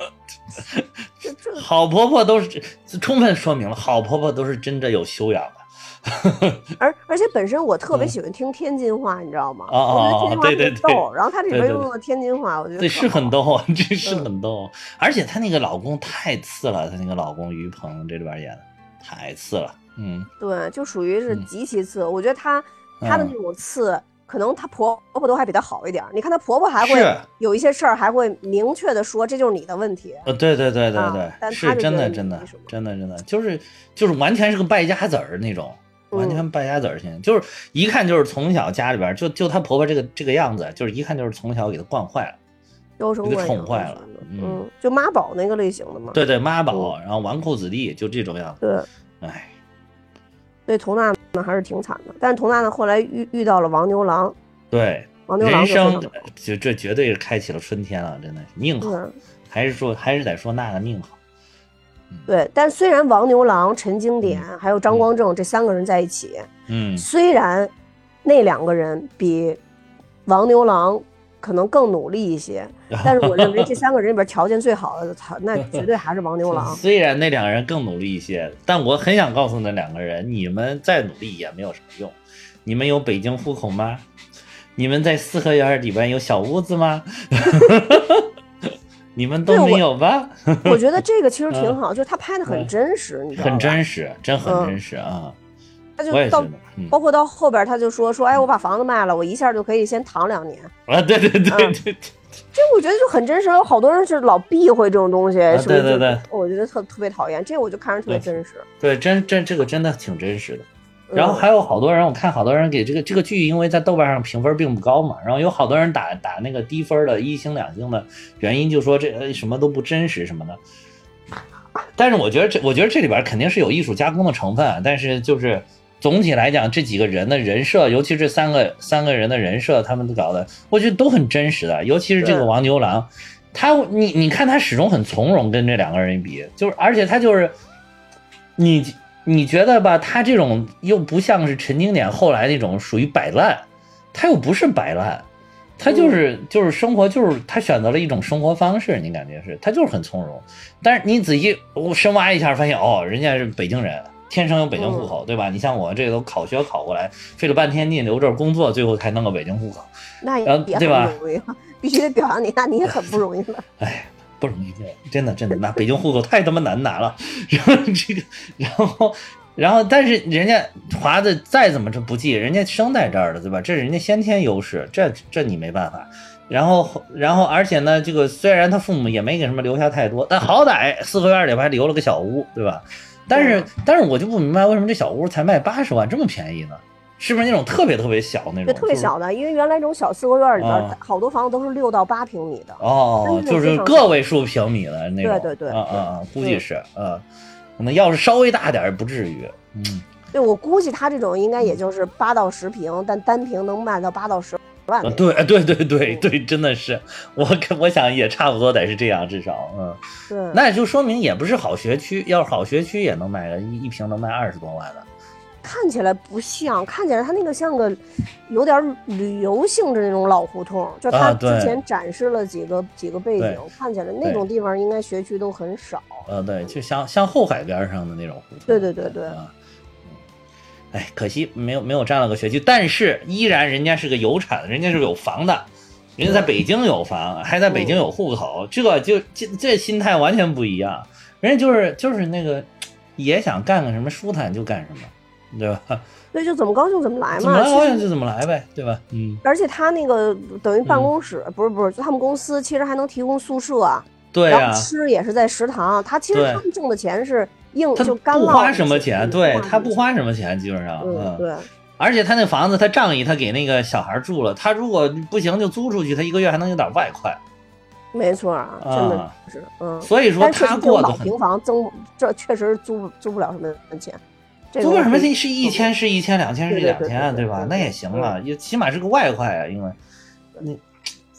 这这。好婆婆都是充分说明了，好婆婆都是真的有修养的，而而且本身我特别嗯喜欢听天津话，你知道吗？我觉得天津话对对对特逗，然后他这里边用的天津话，我觉得对，是很。逗啊，这是嗯很逗。而且她那个老公太次了，她那个老公于鹏这里边演的太次了。嗯，对，就属于是嗯极其次。我觉得她她的嗯那种次，可能她婆婆都还比她好一点儿。你看她婆婆还会有一些事儿，还会明确的说这就是你的问题。呃，对对对对啊对，但是真的真的真的真的，就是就是完全是个败家子儿那种。完嗯全败家子儿型，就是一看就是从小家里边儿就就她婆婆这个这个样子，就是一看就是从小给她惯坏了。给娇生惯宠坏了嗯嗯，就妈宝那个类型的嘛。对对，妈宝，然后纨绔子弟，就这种样子。对，哎，对，佟娜娜还是挺惨的，但是佟娜呢后来遇遇到了王牛郎，对，王牛郎人生就这绝对是开启了春天了，真的是命好，还是说还是得说娜娜命好。对，但虽然王牛郎、陈经典还有张光正这三个人在一起，嗯，虽然那两个人比王牛郎可能更努力一些，但是我认为这三个人里边条件最好的，他那 绝对还是王牛郎。虽然那两个人更努力一些，但我很想告诉那两个人，你们再努力也没有什么用。你们有北京户口吗？你们在四合院里边有小屋子吗？你们都没有吧？我觉得这个其实挺好，就是他拍的很嗯真实，你知道吧？很真实，真很嗯真实啊！他就到包括到后边他就说说，哎，我把房子卖了，我一下就可以先躺两年。啊，对对对对嗯对，这我觉得就很真实，有好多人是老避讳这种东西，是不是？啊对对对我觉得特特别讨厌，这我就看着特别真实。对，真真这个真的挺真实的。然后嗯。还有好多人，我看好多人给这个这个剧，因为在豆瓣上评分并不高嘛，然后有好多人打打那个低分的一星两星的原因，就说这呃什么都不真实什么的。但是我觉得这，我觉得这里边肯定是有艺术加工的成分啊，但是就是总体来讲，这几个人的人设，尤其这三个三个人的人设，他们都搞的，我觉得都很真实的，尤其是这个王牛郎，他你你看他始终很从容，跟这两个人一比，就是而且他就是你你觉得吧，他这种又不像是陈经典后来那种属于摆烂，他又不是摆烂，他就是、就是生活就是他选择了一种生活方式，你感觉是他就是很从容，但是你仔细我深挖一下，发现哦，人家是北京人。天生有北京户口，对吧？你像我这个都考学考过来，费了半天劲留这儿工作，最后才弄个北京户口。那也对吧很不容易，必须得表扬你，那你也很不容易了。哎，不容易，真的真的，那北京户口太他妈难拿了。然后这个，然后然后，但是人家华子再怎么这不济，人家生在这儿的，对吧？这是人家先天优势，这这你没办法。然后，然后，而且呢，这个虽然他父母也没给什么留下太多，但好歹四合院里边还留了个小屋，对吧？但是，但是我就不明白为什么这小屋才卖八十万，这么便宜呢？是不是那种特别特别小那种？对，特别小的，因为原来这种小四合院里边啊，好多房子都是六到八平米的。哦，就是个位数平米的那种，对对对。啊啊啊，估计嗯。是嗯，可能要是稍微大点不至于，嗯，对我估计他这种应该也就是八到十平，但单平能卖到八到十万。对哎对对对嗯。对，真的是，我看我想也差不多得是这样，至少，嗯，对，那也就说明也不是好学区，要是好学区也能卖个一一平能卖二十多万的，看起来不像，看起来他那个像个有点旅游性质那种老胡同，就他之前展示了几个几个背景，看起来那种地方应该学区都很少。呃，对，就像像后海边上的那种胡同，对对对对。啊。嗯哎，可惜没有没有占了个学区，但是依然人家是个有产，人家是有房的，人家在北京有房，还在北京有户口，这就这这心态完全不一样。人家就是就是那个也想干个什么舒坦就干什么，对吧？对，就怎么高兴怎么来嘛怎么高兴就怎么来呗，对吧？嗯，而且他那个等于办公室，不是不是，就他们公司其实还能提供宿舍啊，对呀、然后吃也是在食堂。他其实他们挣的钱是硬他就干不花什么钱，嗯对他不花什么钱，基本上，钱。嗯，对，而且他那房子，他仗义，他给那个小孩住了。他如果不行就租出去，他一个月还能有点外快。没错啊，真的啊是，嗯。所以说他过得很老平房增，这确实租租不了什么钱。这个租个什么是一千是一千，两千是两千，对？吧那也行了，也起码是个外快啊，因为那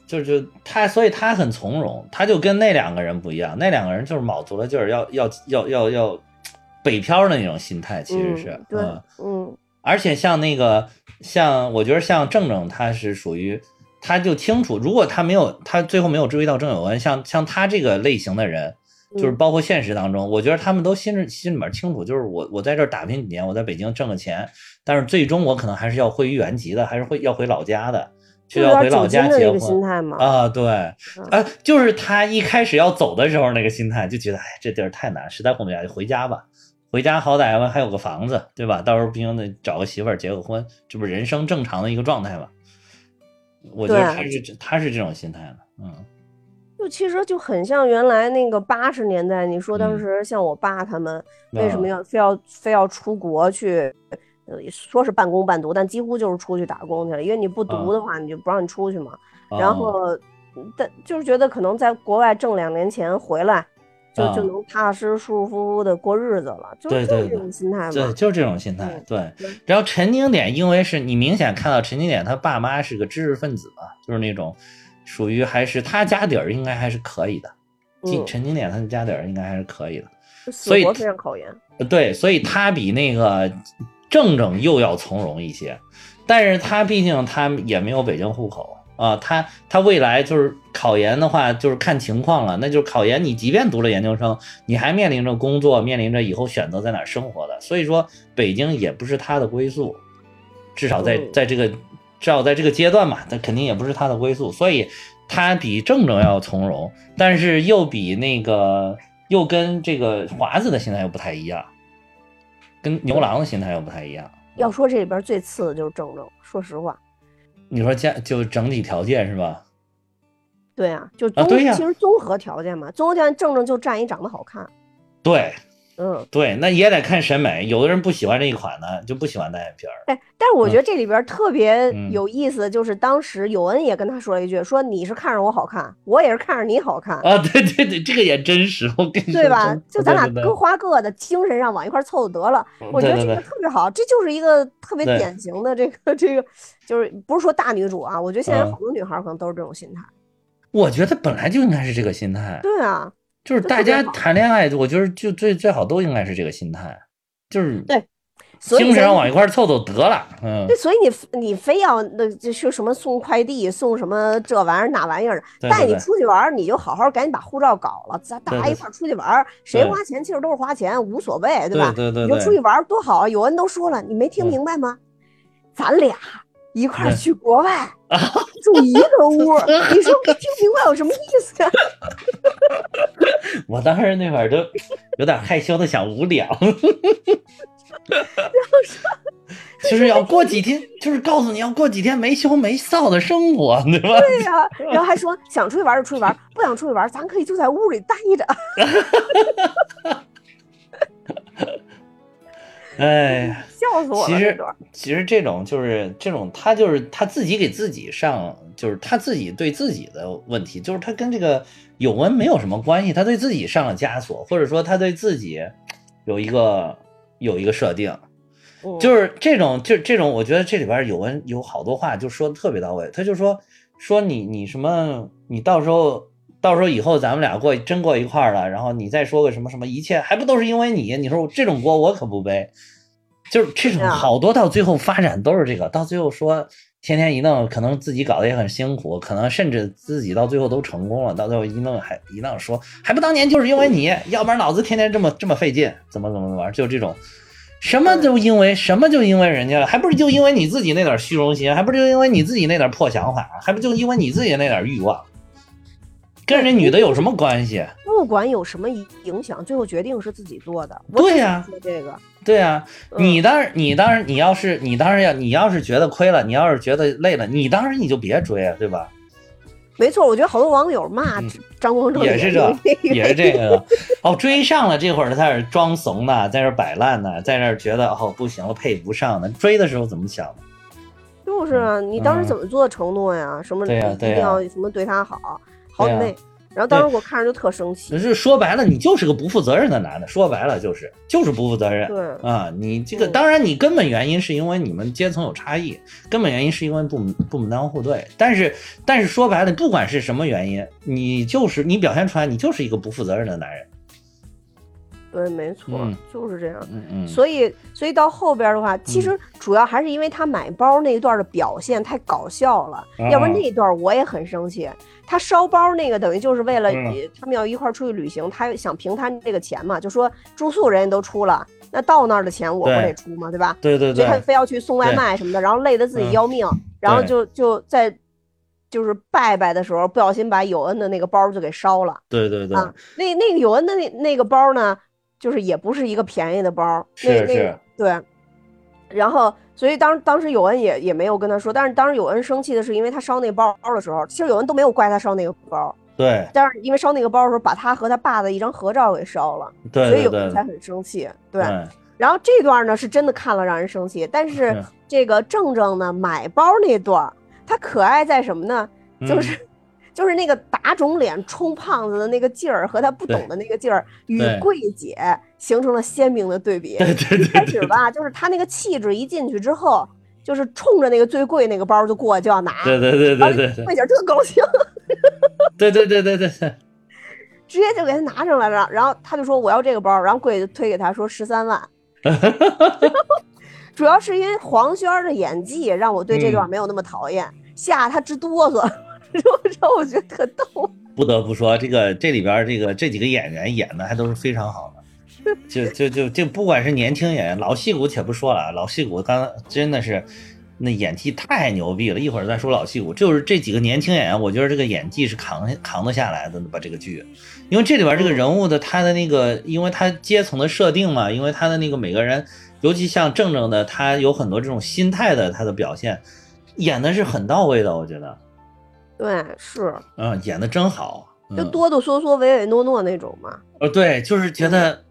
就就他，所以他很从容，他就跟那两个人不一样，那两个人就是卯足了劲儿要要要要要北漂的那种心态，其实是嗯、对嗯，嗯而且像那个，像我觉得像郑郑，他是属于，他就清楚，如果他没有，他最后没有追到郑有恩，像像他这个类型的人，就是包括现实当中，我觉得他们都心里心里面清楚，就是我我在这儿打拼几年，我在北京挣个钱，但是最终我可能还是要回原籍的，还是会要回老家的，就要回老家结婚。啊，对，啊，就是他一开始要走的时候那个心态，就觉得哎，这地儿太难，实在混不下去，回家吧。回家好歹还有个房子，对吧？到时候不行得找个媳妇儿结个婚，这不是人生正常的一个状态吗？我觉得他是他是这种心态的，嗯。就其实就很像原来那个八十年代，你说当时像我爸他们为什么要非要非要出国去？呃，说是半工半读，但几乎就是出去打工去了，因为你不读的话，你就不让你出去嘛。然后，但就是觉得可能在国外挣两年钱回来，就就能踏踏实实、舒舒服服的过日子了。就是，这种心态嘛。对，就是这种心态。对。然后陈经典，因为是你明显看到陈经典他爸妈是个知识分子嘛，就是那种。属于还是他家底儿应该还是可以的，陈陈经典他的家底儿应该还是可以的，所以非常考研。对，所以他比那个正正又要从容一些，但是他毕竟他也没有北京户口啊，他他未来就是考研的话就是看情况了，那就是考研你即便读了研究生，你还面临着工作，面临着以后选择在哪生活的，所以说北京也不是他的归宿，至少在在这个。至少在这个阶段嘛，那肯定也不是他的归宿，所以他比正正要从容，但是又比那个又跟这个华子的心态又不太一样，跟牛郎的心态又不太一样。要说这里边最次的就是正正，说实话。你说家就整体条件是吧？对啊，就综其实综合条件嘛，综合条件正正就占一长得好看。对。嗯，对，那也得看审美。有的人不喜欢这一款呢，就不喜欢单眼皮儿。哎，但是我觉得这里边特别有意思，就是当时有恩也跟他说了一句：“说你是看着我好看，我也是看着你好看。”啊，对对对，这个也真实。我跟你说，对吧？就咱俩各花各的，精神上往一块凑得了。我觉得这个特别好，这就是一个特别典型的这个这个，就是不是说大女主啊？我觉得现在好多女孩可能都是这种心态。我觉得本来就应该是这个心态。对啊。就是大家谈恋爱，我觉得就最最好都应该是这个心态，就是对，精神上往一块凑凑得了，嗯。对，所以你你非要那就什么送快递，送什么这玩意儿那玩意儿，带你出去玩，你就好好赶紧把护照搞了，咱大家一块出去玩，谁花钱其实都是花钱，无所谓，对吧？对对，你就出去玩多好啊！有人都说了，你没听明白吗？咱俩。一块儿去国外住一个屋，你说没听明白有什么意思呀？我当时那会儿都有点害羞的想无聊，然后说就是要过几天，就是告诉你要过几天没羞没臊的生活，对吧？对呀，然后还说想出去玩就出去玩，不想出去玩咱可以就在屋里待着。哎呀，笑死我了！其实，其实这种就是这种，他就是他自己给自己上，就是他自己对自己的问题，就是他跟这个有文没有什么关系，他对自己上了枷锁，或者说他对自己有一个有一个设定，就是这种，就这种，我觉得这里边有文有好多话就说的特别到位，他就说说你你什么，你到时候。到时候以后咱们俩过真过一块儿了，然后你再说个什么什么，一切还不都是因为你？你说这种锅我可不背，就是这种好多到最后发展都是这个，到最后说天天一弄，可能自己搞得也很辛苦，可能甚至自己到最后都成功了，到最后一弄还一弄说还不当年就是因为你，要不然老子天天这么这么费劲，怎么怎么怎么玩，就这种什么就因为什么就因为人家了，还不是就因为你自己那点虚荣心，还不是就因为你自己那点破想法，还不就因为你自己那点欲望。跟人女的有什么关系？不管有什么影响，最后决定是自己做的。对呀，说这个，对呀，你当然，你当然，你要是你当然要，你要是觉得亏了，你要是觉得累了，你当然你就别追啊，对吧？没错，我觉得好多网友骂张光正也是这，也是这个。哦，追上了这会儿他在这装怂呢，在这摆烂呢，在这觉得哦不行了，配不上呢。追的时候怎么想的？就是啊，你当时怎么做的承诺呀？什么一定要什么对他好？好几倍，然后当时我看着就特生气。就是说白了，你就是个不负责任的男的。说白了就是就是不负责任。对啊，你这个当然，你根本原因是因为你们阶层有差异，根本原因是因为不不门当户对。但是但是说白了，不管是什么原因，你就是你表现出来，你就是一个不负责任的男人。对，没错，就是这样。嗯嗯。所以所以到后边的话，其实主要还是因为他买包那一段的表现太搞笑了，嗯要不然那一段我也很生气。他烧包那个等于就是为了、嗯他们要一块儿出去旅行，他想平摊这个钱嘛，就说住宿人家都出了，那到那儿的钱我不对得出吗？对吧？对对对所以他非要去送外卖什么的，然后累得自己嗯要命，然后就就在就是拜拜的时候不小心把有恩的那个包就给烧了。对对对，啊，那那个有恩的那那个包呢，就是也不是一个便宜的包，那那个对。然后，所以当当时有恩也也没有跟他说，但是当时有恩生气的是，因为他烧那个包的时候，其实有恩都没有怪他烧那个包，对但是因为烧那个包的时候，把他和他爸的一张合照给烧了，所以对对对有恩才很生气。对，对然后这段呢是真的看了让人生气，但是是 这个正正呢买包那段，他可爱在什么呢？就嗯是、就是那个打肿脸充胖子的那个劲儿和他不懂的那个劲儿，与对桂姐形成了鲜明的对比。一开始吧，就是他那个气质一进去之后，就是冲着那个最贵那个包就过就要拿，对对对对对桂姐特高兴，对对对对对对，直接就给他拿上来了。然后他就说我要这个包，然后桂姐就推给他说十三万。主要是因为黄轩的演技让我对这段嗯没有那么讨厌，吓得他直哆嗦，让我觉得特逗。不得不说，这个这里边这个这几个演员演的还都是非常好的，就就就就不管是年轻演员，老戏骨且不说了，啊，老戏骨刚真的是那演技太牛逼了。一会儿再说老戏骨，就是这几个年轻演员，我觉得这个演技是扛扛得下来的吧？这个剧，因为这里边这个人物的他的那个，因为他阶层的设定嘛，因为他的那个每个人，尤其像正正的，他有很多这种心态的他的表现，演的是很到位的，我觉得，对，是嗯，演的真好，就嗯哆哆嗦嗦、唯唯诺诺那种嘛。呃，对，就是觉得，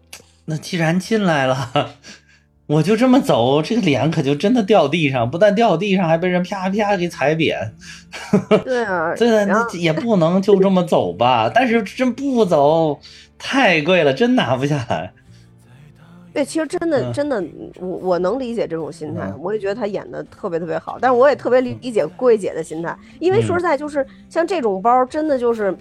那既然进来了，我就这么走，这个脸可就真的掉地上，不但掉地上，还被人啪啪给踩扁。对啊，对的，然后你也不能就这么走吧。但是真不走，太贵了，真拿不下来。对，其实真的嗯。真的，我我能理解这种心态，嗯。我也觉得他演的特别特别好，但是我也特别理理解桂姐的心态，因为说嗯。实在，就是像这种包，真的就是。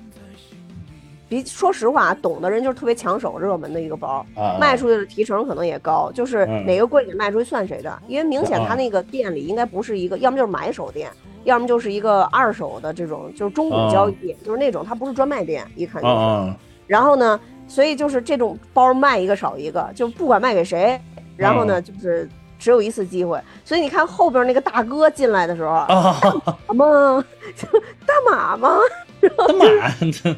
比说实话，懂的人就是特别抢手、热门的一个包，啊，卖出去的提成可能也高，就是嗯。哪个柜姐卖出去算谁的，因为明显他啊。那个店里应该不是一个，要么就是买手店，要么就是一个二手的这种，就是中古交易店，就是那种它不是专卖店，一看就是。然后呢，所以就是这种包卖一个少一个，就不管卖给谁，然后呢就是只有一次机会。所以你看后边那个大哥进来的时候，啊？大马吗？干嘛？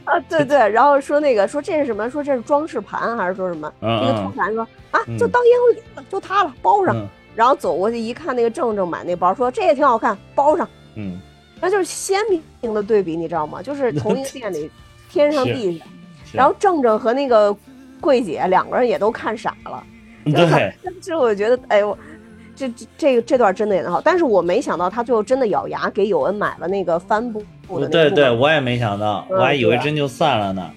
啊，对对，然后说那个说这是什么？说这是装饰盘还是说什么？嗯那个嗯突然说啊，嗯就当烟灰缸了，就它了，包上。嗯然后走过去一看，那个正正买那包，说这也挺好看，包上。嗯，那就是鲜明的对比，你知道吗？就是同一个店里，天上是地下。是。然后正正和那个桂姐两个人也都看傻了。对，这我觉得，哎呦，这这这段真的演得好，但是我没想到他最后真的咬牙给有恩买了那个帆布布的对对，我也没想到，嗯我还以为真就散了呢。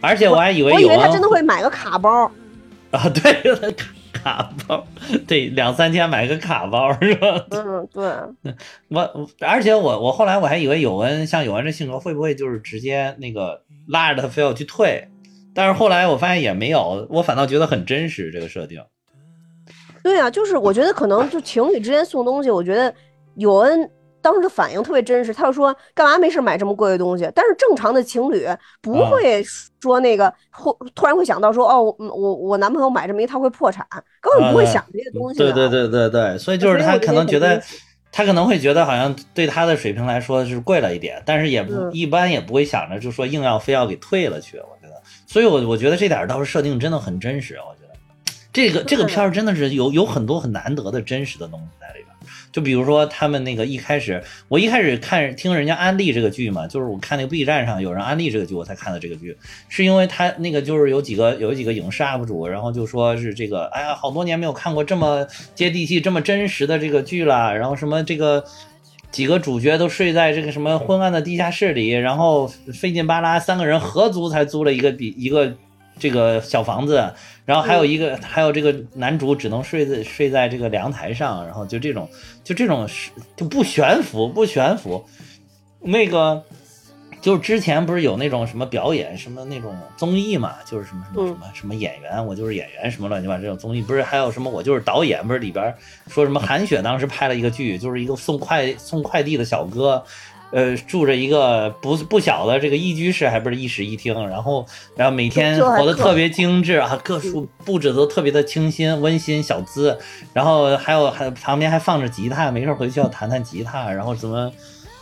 而且我还以为我以为他真的会买个卡包，啊，对，卡卡包，对，两三千买个卡包是吧？嗯，对，我我而且我我后来我还以为有恩像有恩这性格会不会就是直接那个拉着他非要去退，但是后来我发现也没有，我反倒觉得很真实这个设定。对啊，就是我觉得可能就情侣之间送东西，我觉得有恩当时的反应特别真实，他就说干嘛没事买这么贵的东西？但是正常的情侣不啊会说那个会突然会想到说哦，我我我男朋友买这么一套会破产，根本不会想这些东西的。对对对对对，所以就是他可能觉得他可能会觉得好像对他的水平来说是贵了一点，但是也不嗯一般也不会想着就说硬要非要给退了去，我觉得，所以我我觉得这点倒是设定真的很真实，我觉得。这个这个片儿真的是有有很多很难得的真实的东西在里边。就比如说他们那个一开始，我一开始看听人家安利这个剧嘛，就是我看那个 B 站上有人安利这个剧，我才看的这个剧，是因为他那个就是有几个有几个影视 UP 主，然后就说是这个，哎呀，好多年没有看过这么接地气、这么真实的这个剧了，然后什么这个。几个主角都睡在这个什么昏暗的地下室里，然后费劲巴拉三个人合租才租了一个比一个这个小房子，然后还有一个、还有这个男主只能睡在睡在这个阳台上，然后就这种就这种是就不悬浮不悬浮，那个就是之前不是有那种什么表演什么那种综艺嘛，就是什么什么嗯什么什么演员，我就是演员什么乱七八糟这种综艺，不是还有什么我就是导演，不是里边说什么韩雪当时拍了一个剧，就是一个送快送快递的小哥。呃，住着一个不不小的这个一居室，还不是一室一厅，然后然后每天活得特别精致啊，各处布置都特别的清新温馨小资，然后还有还旁边还放着吉他，没事回去要弹弹吉他，然后怎么，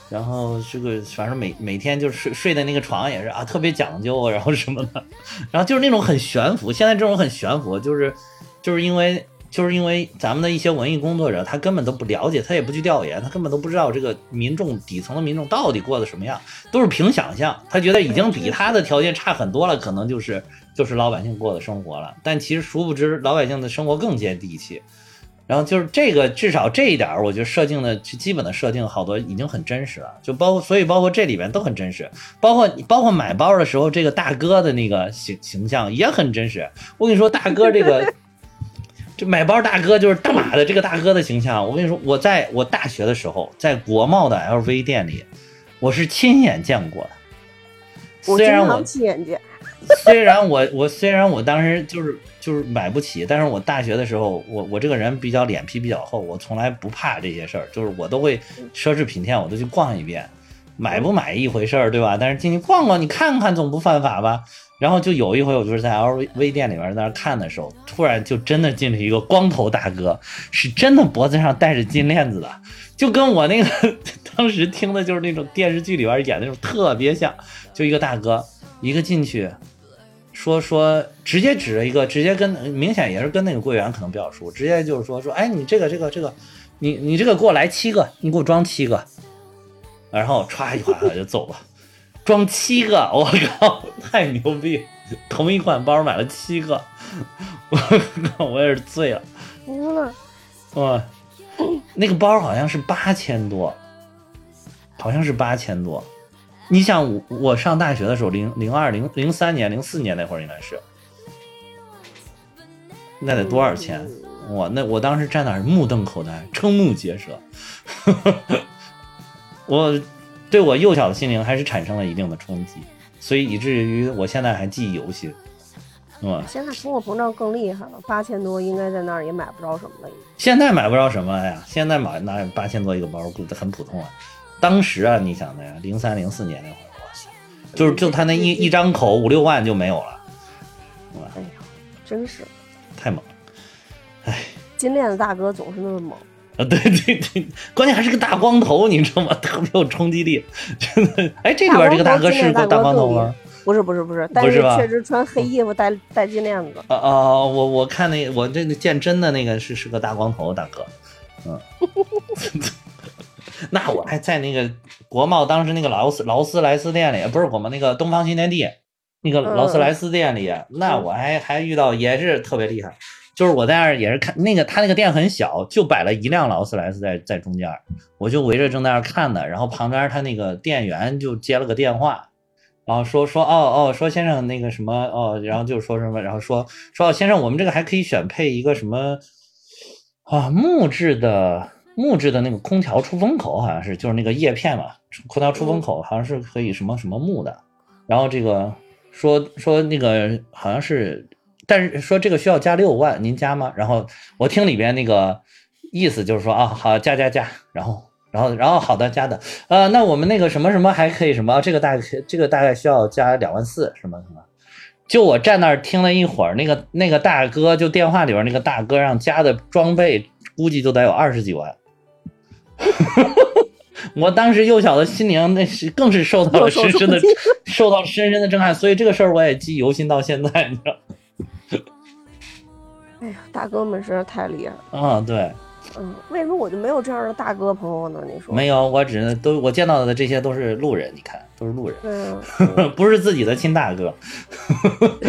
然后这个反正每每天就是睡睡的那个床也是啊特别讲究，然后什么的，然后就是那种很悬浮，现在这种很悬浮，就是就是因为就是因为咱们的一些文艺工作者，他根本都不了解，他也不去调研，他根本都不知道这个民众底层的民众到底过得什么样，都是凭想象，他觉得已经比他的条件差很多了，可能就是就是老百姓过的生活了，但其实殊不知老百姓的生活更接地气。然后就是这个，至少这一点儿，我觉得设定的基本的设定好多已经很真实了，就包括所以包括这里边都很真实，包括包括买包的时候，这个大哥的那个形形象也很真实。我跟你说，大哥这个这买包大哥就是大马的这个大哥的形象。我跟你说，我在我大学的时候，在国贸的 LV 店里，我是亲眼见过的。虽然我常亲眼见，虽然我我虽然我当时就是就是买不起，但是我大学的时候，我我这个人比较脸皮比较厚，我从来不怕这些事儿，就是我都会奢侈品店我都去逛一遍，买不买一回事儿，对吧？但是进去逛逛，你看看总不犯法吧？然后就有一回，我就是在 LV 店里边在那看的时候，突然就真的进去一个光头大哥，是真的脖子上戴着金链子的，就跟我那个 当时听的就是那种电视剧里边演的那种特别像，就一个大哥，一个进去。说说直接指着一个，直接跟明显也是跟那个柜员可能比较熟，直接就是说说，哎，你这个这个这个，你你这个给我来七个，你给我装七个，然后歘一划就走了，装七个，我靠，太牛逼！同一款包买了七个，我靠，我也是醉了，哇，那个包好像是八千多，好像是八千多。你想我我上大学的时候，零零二零零三年零四年那会儿应该是，那得多少钱？哇，那我当时站那儿目瞪口呆，瞠目结舌，我对我幼小的心灵还是产生了一定的冲击，所以以至于我现在还记忆犹新，是吧？现在通货膨胀更厉害了，八千多应该在那儿也买不着什么了。现在买不着什么呀，现在买那八千多一个包，估计很普通啊。当时啊，你想的呀，零三零四年那会儿，哇塞，就是就他那一一张口五六万就没有了，哎呀，真是太猛了哎金链子大哥总是那么猛。啊！对对对，关键还是个大光头，你知道吗？特别有冲击力，真的。哎，这里边这个大哥是个大光头吗？不是不是不是，但是确实穿黑衣服戴戴金链子。啊啊！我我看那我这个见真的那个是是个大光头大哥，嗯。那我还在那个国贸当时那个劳斯劳斯莱斯店里，不是国贸那个东方新天地那个劳斯莱斯店里，那我还还遇到也是特别厉害，就是我在那儿也是看那个他那个店很小，就摆了一辆劳斯莱斯在在中间，我就围着正在那儿看的，然后旁边他那个店员就接了个电话。然后说说哦哦，说先生那个什么哦，然后就说什么，然后说说、哦、先生，我们这个还可以选配一个什么啊木质的木质的那个空调出风口，好像是就是那个叶片嘛，空调出风口好像是可以什么什么木的。然后这个说说那个好像是，但是说这个需要加六万，您加吗？然后我听里边那个意思就是说啊，好加加加，然后。然后，然后好的加的，呃，那我们那个什么什么还可以什么，这个大概这个大概需要加两万四，什么什么。就我站那儿听了一会儿，那个那个大哥就电话里边那个大哥让加的装备，估计就得有二十几万。我当时幼小的心灵那是更是受到了深深的受到深深的震撼，所以这个事儿我也记忆犹新到现在，你知道。哎呀，大哥们实在太厉害了。啊，对。嗯，为什么我就没有这样的大哥朋友呢？你说没有，我只能都我见到的这些都是路人，你看都是路人，嗯，不是自己的亲大哥。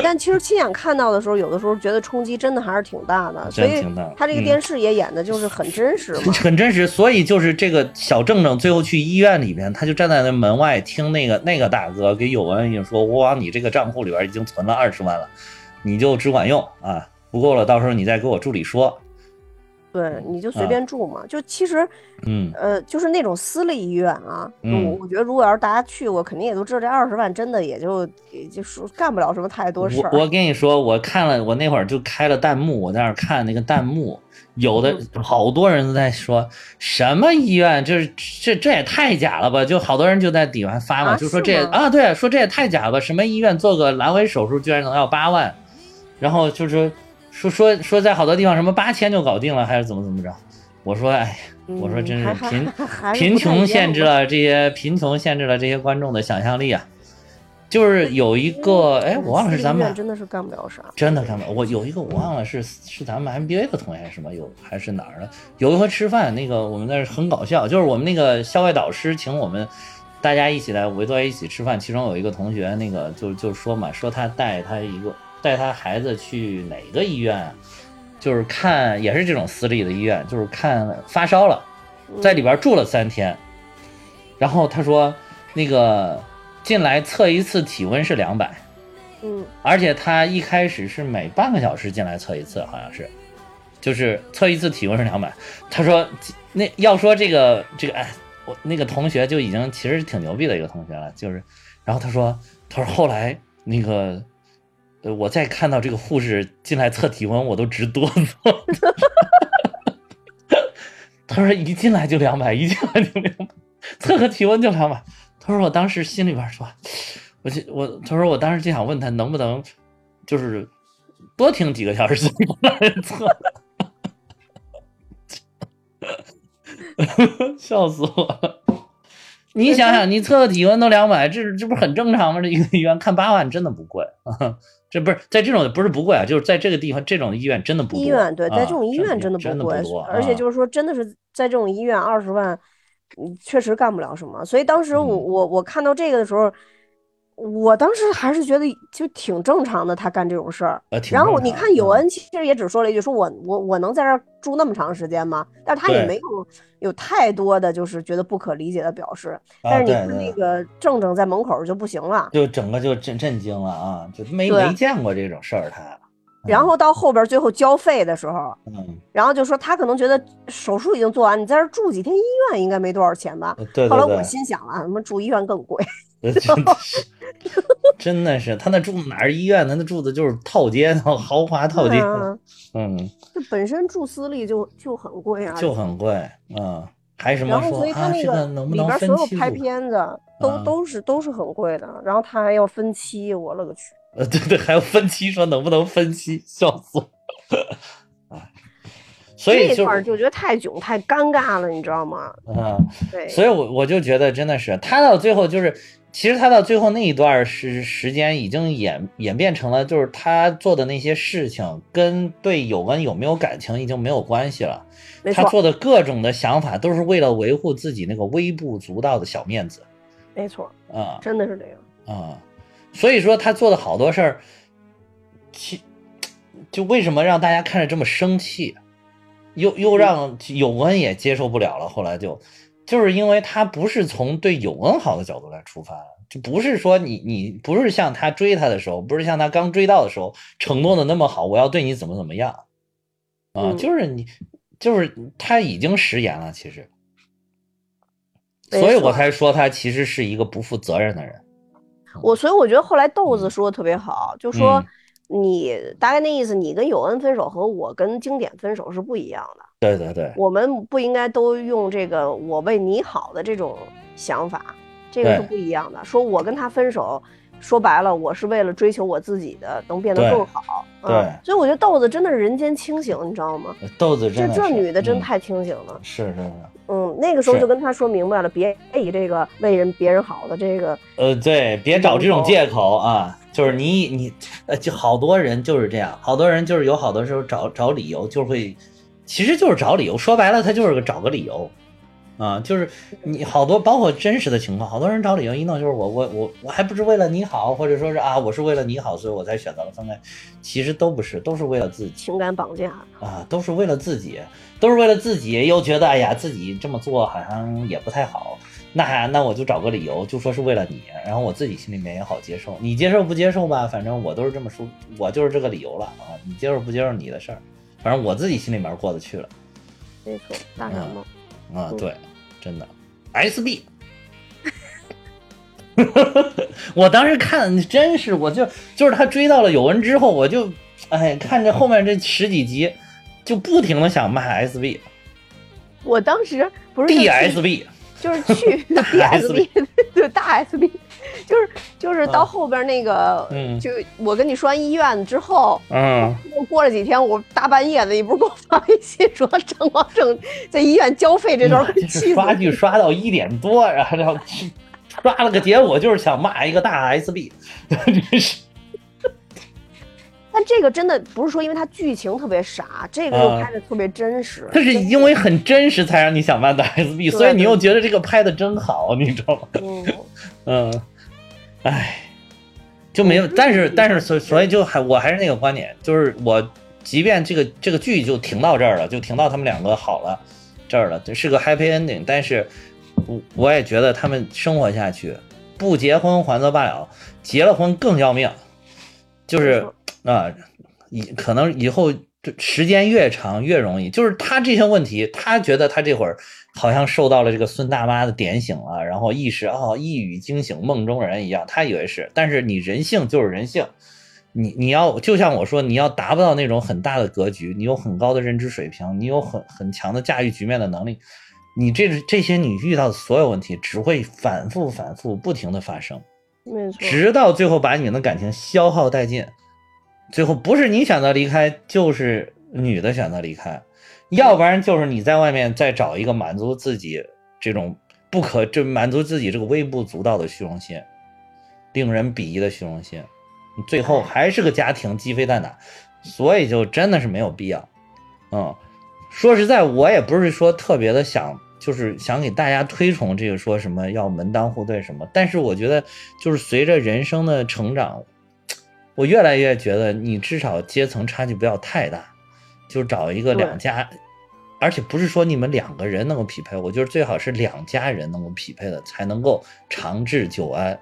但其实亲眼看到的时候，有的时候觉得冲击真的还是挺大的，所以他这个电视也演的就是很真实嘛，嗯、很真实。所以就是这个小正正最后去医院里边，他就站在那门外听那个那个大哥给有文已经说，我往你这个账户里边已经存了二十万了，你就只管用啊，不够了到时候你再给我助理说。对，你就随便住嘛。就其实，嗯呃，就是那种私立医院啊，嗯我我觉得如果要是大家去过，肯定也都知道这二十万真的也就也就说干不了什么太多事儿。我我跟你说，我看了，我那会儿就开了弹幕，我在那儿看那个弹幕，有的嗯好多人都在说什么医院，就是这这也太假了吧？就好多人就在底下发嘛，啊就说这啊，对，说这也太假了吧？什么医院做个阑尾手术居然能要八万，然后就是说说说在好多地方什么八千就搞定了，还是怎么怎么着？我说哎，我说真是贫贫穷限制了这些贫穷限制了这些观众的想象力啊。就是有一个，哎，我忘了是咱们真的是干不了啥。真的干不了。我有一个我忘了是是咱们 MBA 的同学还是什么有还是哪儿的？有一回吃饭，那个我们那儿很搞笑，就是我们那个校外导师请我们大家一起来围坐在一起吃饭，其中有一个同学那个就就说嘛，说他带他一个带他孩子去哪个医院啊，就是看也是这种私立的医院，就是看发烧了，在里边住了三天，然后他说那个进来测一次体温是两百。嗯，而且他一开始是每半个小时进来测一次，好像是，就是测一次体温是两百。他说那要说这个这个哎，我那个同学就已经其实挺牛逼的一个同学了，就是，然后他说他说后来那个呃我再看到这个护士进来测体温，我都直哆嗦。他说一进来就两百，一进来就两百，测个体温就两百。他说我当时心里边说。我就我他说我当时就想问他能不能就是多听几个小时再过来测，笑死我了。你想想，你测个体温都两百，这这不是很正常吗？这一个医院看八万真的不贵，这不是在这种不是不贵啊，就是在这个地方这种医院真的不贵。医院对，在啊这种医院真真的不贵，而且就是说真的是在这种医院二十万，嗯，确实干不了什么。所以当时我嗯我我看到这个的时候。我当时还是觉得就挺正常的，他干这种事儿。然后你看有嗯恩其实也只说了一句，说我我我能在这儿住那么长时间吗？但是他也没有有太多的就是觉得不可理解的表示。啊但是你看那个正正在门口就不行了，就整个就震震惊了啊，就没没见过这种事儿，他。然后到后边最后交费的时候，嗯，然后就说他可能觉得手术已经做完，你在这儿住几天医院应该没多少钱吧？呃对对对后来我，心想了，他妈住医院更贵。呃 真的是，真的是，他那住哪是医院？他那住的就是套间，豪华套间，啊嗯，这本身住私立就就很贵啊，就很贵，嗯，还什么然后说啊，所以他那这个能不里边能分所有拍片子都啊都是都是很贵的，然后他还要分期，我勒个去！呃，对对，还要分期，说能不能分期，笑死我，哎，所以就这块儿就觉得太囧太尴尬了，你知道吗？嗯，对，所以我我就觉得真的是他到最后就是，其实他到最后那一段时时间已经演演变成了，就是他做的那些事情跟对有恩有没有感情已经没有关系了。他做的各种的想法都是为了维护自己那个微不足道的小面子没错，啊真的是这样。啊、所以说他做的好多事儿，其就为什么让大家看着这么生气，又又让有恩也接受不了了。后来就就是因为他不是从对有恩好的角度来出发，就不是说你你不是像他追他的时候，不是像他刚追到的时候承诺的那么好，我要对你怎么怎么样啊，嗯就是你就是他已经食言了，其实。所以我才说他其实是一个不负责任的人。我所以我觉得后来豆嗯子说的特别好，就说你大概那意思，你跟有恩分手和我跟经典分手是不一样的。对对对，我们不应该都用这个“我为你好”的这种想法，这个是不一样的。说我跟他分手，说白了，我是为了追求我自己的，能变得更好。嗯对所以我觉得豆子真的是人间清醒，你知道吗？豆子这这真的是嗯女的真太清醒了。是是是，嗯，那个时候就跟他说明白了，别以这个为人别人好的这个，呃，对，别找这种借口啊，就是你你呃，就好多人就是这样，好多人就是有好多时候找找理由，就会，其实就是找理由，说白了，他就是个找个理由。啊，就是你好多，包括真实的情况，好多人找理由，一弄就是我我我我还不是为了你好，或者说是啊，我是为了你好，所以我才选择了分开，其实都不是，都是为了自己。情感绑架。啊，都是为了自己，都是为了自己，又觉得哎呀，自己这么做好像也不太好，那那我就找个理由，就说是为了你，然后我自己心里面也好接受。你接受不接受吧，反正我都是这么说，我就是这个理由了啊。你接受不接受你的事儿，反正我自己心里面过得去了。没错，大傻梦。啊，嗯对，真的，SB。我当时看真是，我就就是他追到了有文之后，我就哎看着后面这十几集，就不停的想骂 SB、我当时不是 DSB，就是去 DSB，对大 SB，就是就是到后边那个，嗯。就我跟你说完医院之后，嗯，过了几天，我大半夜的，你不是给我发微信说张光正在医院交费这段，快就气死刷剧。刷到一点多，然后然后去刷了个结果就是想骂一个大 SB，真是但这个真的不是说因为它剧情特别傻，这个又啊拍的特别真实。它是因为很真实才让你想骂大 SB，所以你又觉得这个拍的真好，你知道吗？嗯，嗯，唉，就没有，但是但是所所以就还我还是那个观点，就是我即便这个这个剧就停到这儿了，就停到他们两个好了这儿了，这是个 happy ending，但是我我也觉得他们生活下去，不结婚还则罢了，结了婚更要命，就是啊，以可能以后这时间越长越容易，就是他这些问题，他觉得他这会儿好像受到了这个孙大妈的点醒了，然后意识哦，一语惊醒梦中人一样，他以为是，但是你人性就是人性，你你要就像我说，你要达不到那种很大的格局，你有很高的认知水平，你有很很强的驾驭局面的能力，你这这些你遇到的所有问题只会反复反复不停的发生。没。错，直到最后把你们的感情消耗殆尽，最后不是你选择离开，就是女的选择离开，要不然就是你在外面再找一个满足自己这种不可这满足自己这个微不足道的虚荣心，令人鄙夷的虚荣心，最后还是个家庭鸡飞蛋打，所以就真的是没有必要。嗯，说实在，我也不是说特别的想，就是想给大家推崇这个说什么要门当户对什么，但是我觉得就是随着人生的成长，我越来越觉得你至少阶层差距不要太大，就找一个两家，而且不是说你们两个人能够匹配，我觉得最好是两家人能够匹配的，才能够长治久安。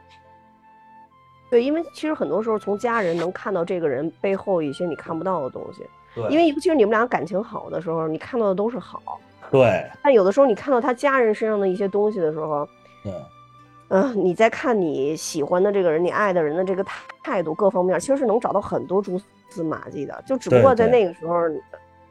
对，因为其实很多时候从家人能看到这个人背后一些你看不到的东西，对。因为尤其是你们俩感情好的时候，你看到的都是好，对。但有的时候你看到他家人身上的一些东西的时候，对嗯、你在看你喜欢的这个人、你爱的人的这个态态度各方面，其实是能找到很多蛛丝马迹的。就只不过在那个时候，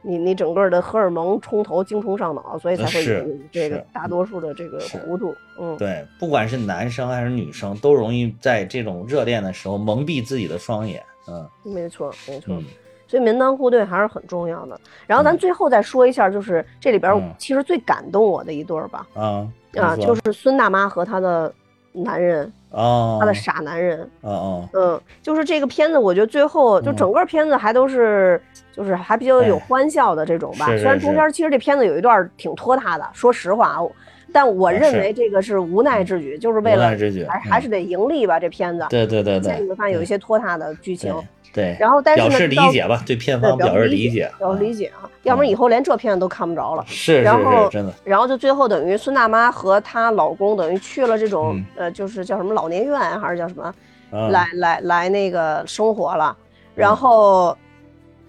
你你整个的荷尔蒙冲头、精虫上脑，所以才会这个大多数的这个糊涂。嗯，对，不管是男生还是女生，都容易在这种热恋的时候蒙蔽自己的双眼。嗯没错，没错。嗯所以门当户对还是很重要的。然后咱嗯最后再说一下，就是这里边嗯其实最感动我的一对儿吧，啊啊，就是孙大妈和她的男人，哦，他的傻男人。哦哦，嗯，就是这个片子，我觉得最后就嗯。整个片子还都是，就是还比较有哎。欢笑的这种吧。虽然中间其实这片子有一段挺拖沓的，说实话，我但我认为这个是无奈之举，就是为了还还是得盈利吧，这片子。对对对现在你对会发现有一些拖沓的剧情对，对，然后但是表示理解吧，对片方表示理理解，表示理啊解啊，要不然以后连这片子都看不着了。是是然后是真的，然后就最后等于孙大妈和她老公等于去了这种、嗯呃，就是叫什么老年院还是叫什么，啊来来来那个生活了。然后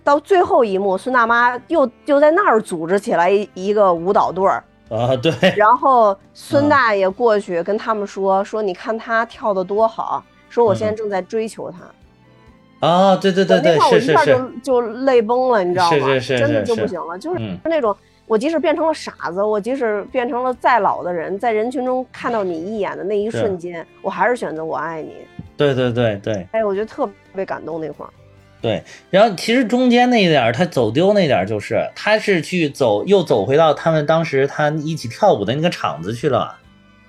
到最后一幕，孙大妈又又在那儿组织起来一一个舞蹈队儿，啊对，然后嗯孙大爷过去跟他们说说，你看他跳的多好，说我现在嗯正在追求他。啊对对对对我那块儿我是是是，一下就就泪崩了，你知道吗？是是是真的就不行了，就是嗯那种我即使变成了傻子，我即使变成了再老的人，在人群中看到你一眼的那一瞬间，我还是选择我爱你。对对对对哎，我觉得特别感动那块儿。对，然后其实中间那一点儿他走丢那点儿就是他是去走又走回到他们当时他一起跳舞的那个场子去了。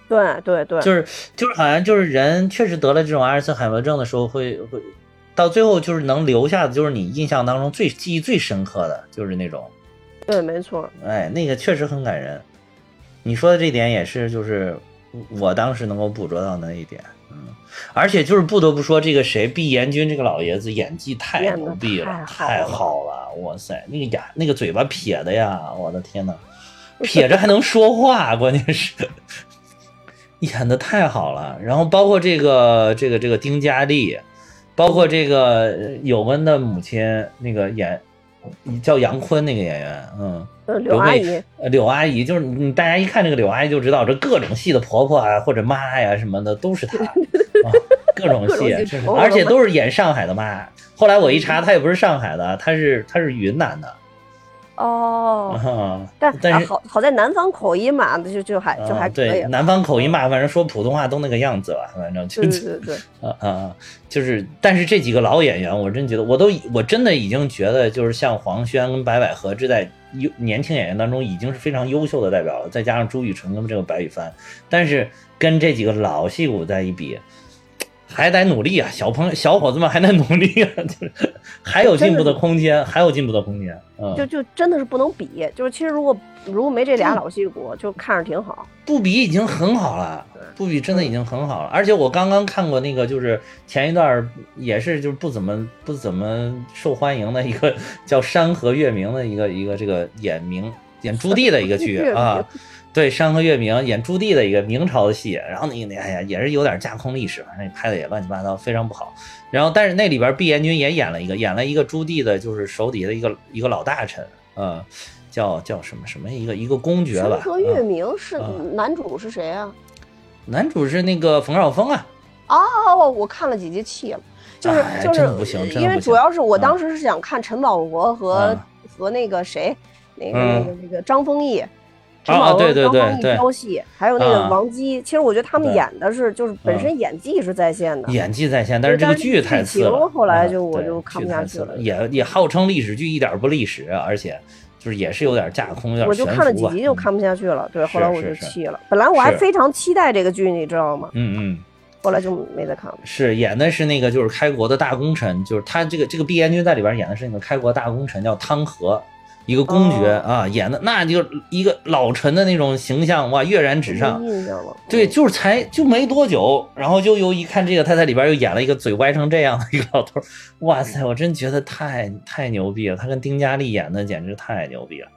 对对对，就是就是好像就是人确实得了这种阿尔茨海默症的时候会会到最后就是能留下的就是你印象当中最记忆最深刻的就是那种，对，没错。哎，那个确实很感人。你说的这点也是就是我当时能够捕捉到那一点，嗯，而且就是不得不说这个谁毕彦君这个老爷子演技太牛逼了，太太好了好了，哇塞，那个牙那个嘴巴撇的呀，我的天呐，撇着还能说话，关键是。演的太好了，然后包括这个这个这个丁嘉丽，包括这个呃有温的母亲那个演叫杨坤那个演员，嗯，呃，刘阿魏姨，呃，柳阿姨就是你，大家一看这个柳阿姨就知道，这各种戏的婆婆啊或者妈呀什么的都是她，啊，各种戏，而且都是演上海的妈。后来我一查，她也不是上海的，她是她是云南的，哦，啊，但但是啊好好在南方口音嘛，就就还就还啊可以南方口音嘛，反正说普通话都那个样子吧，反正就对对对对，啊啊啊！就是，但是这几个老演员，我真觉得，我都我真的已经觉得，就是像黄轩跟白百合这在优年轻演员当中已经是非常优秀的代表了，再加上朱雨辰跟这个白羽帆，但是跟这几个老戏骨在一比，还得努力啊，小朋友小伙子们还得努力啊，就是还有进步的空间，还有进步的空间。嗯，就就真的是不能比。就是其实如果如果没这俩老戏骨，就看着挺好。不比已经很好了，不比真的已经很好了。而且我刚刚看过那个，就是前一段儿也是就是不怎么不怎么受欢迎的一个叫《山河月明》的一个一个这个演明演朱棣的一个剧啊。对，《山河月明》演朱棣的一个明朝的戏，然后那个哎呀也是有点架空历史，反正拍的也乱七八糟，非常不好。然后但是那里边毕彦君也演了一个，演了一个朱棣的，就是手底下的一个一个老大臣，呃，叫叫什么什么一个一个公爵吧。山河月嗯明是嗯男主是谁啊？男主是那个冯绍峰啊，哦，我看了几集弃了，就是哎就是真的不行因为主要是我嗯当时是想看陈宝国和嗯和那个谁，那个嗯那个那个张丰毅。陈宝国、对对对张丰毅对挑戏，还有那个啊王姬，其实我觉得他们演的是就是本身演技是在线的，演技在线，但是这个剧太次了。后来就我就看不下去了也也号称历史剧，一点不历史，而且就是也是有点架空，有点我就看了几集就看不下去了，对，后来我就弃了。本来我还非常期待这个剧，你知道吗？嗯嗯。后来就没再看了。是演的是那个就是开国的大功臣，就是他这个这个毕彦君在里边演的是那个开国大功臣，叫汤和，一个公爵、哦。啊，演的那就一个老臣的那种形象，哇，跃然纸上。对，嗯就是才就没多久，然后就又一看这个，他在里边又演了一个嘴歪成这样的一个老头，哇塞，我真觉得太太牛逼了，他跟丁嘉丽演的简直太牛逼了，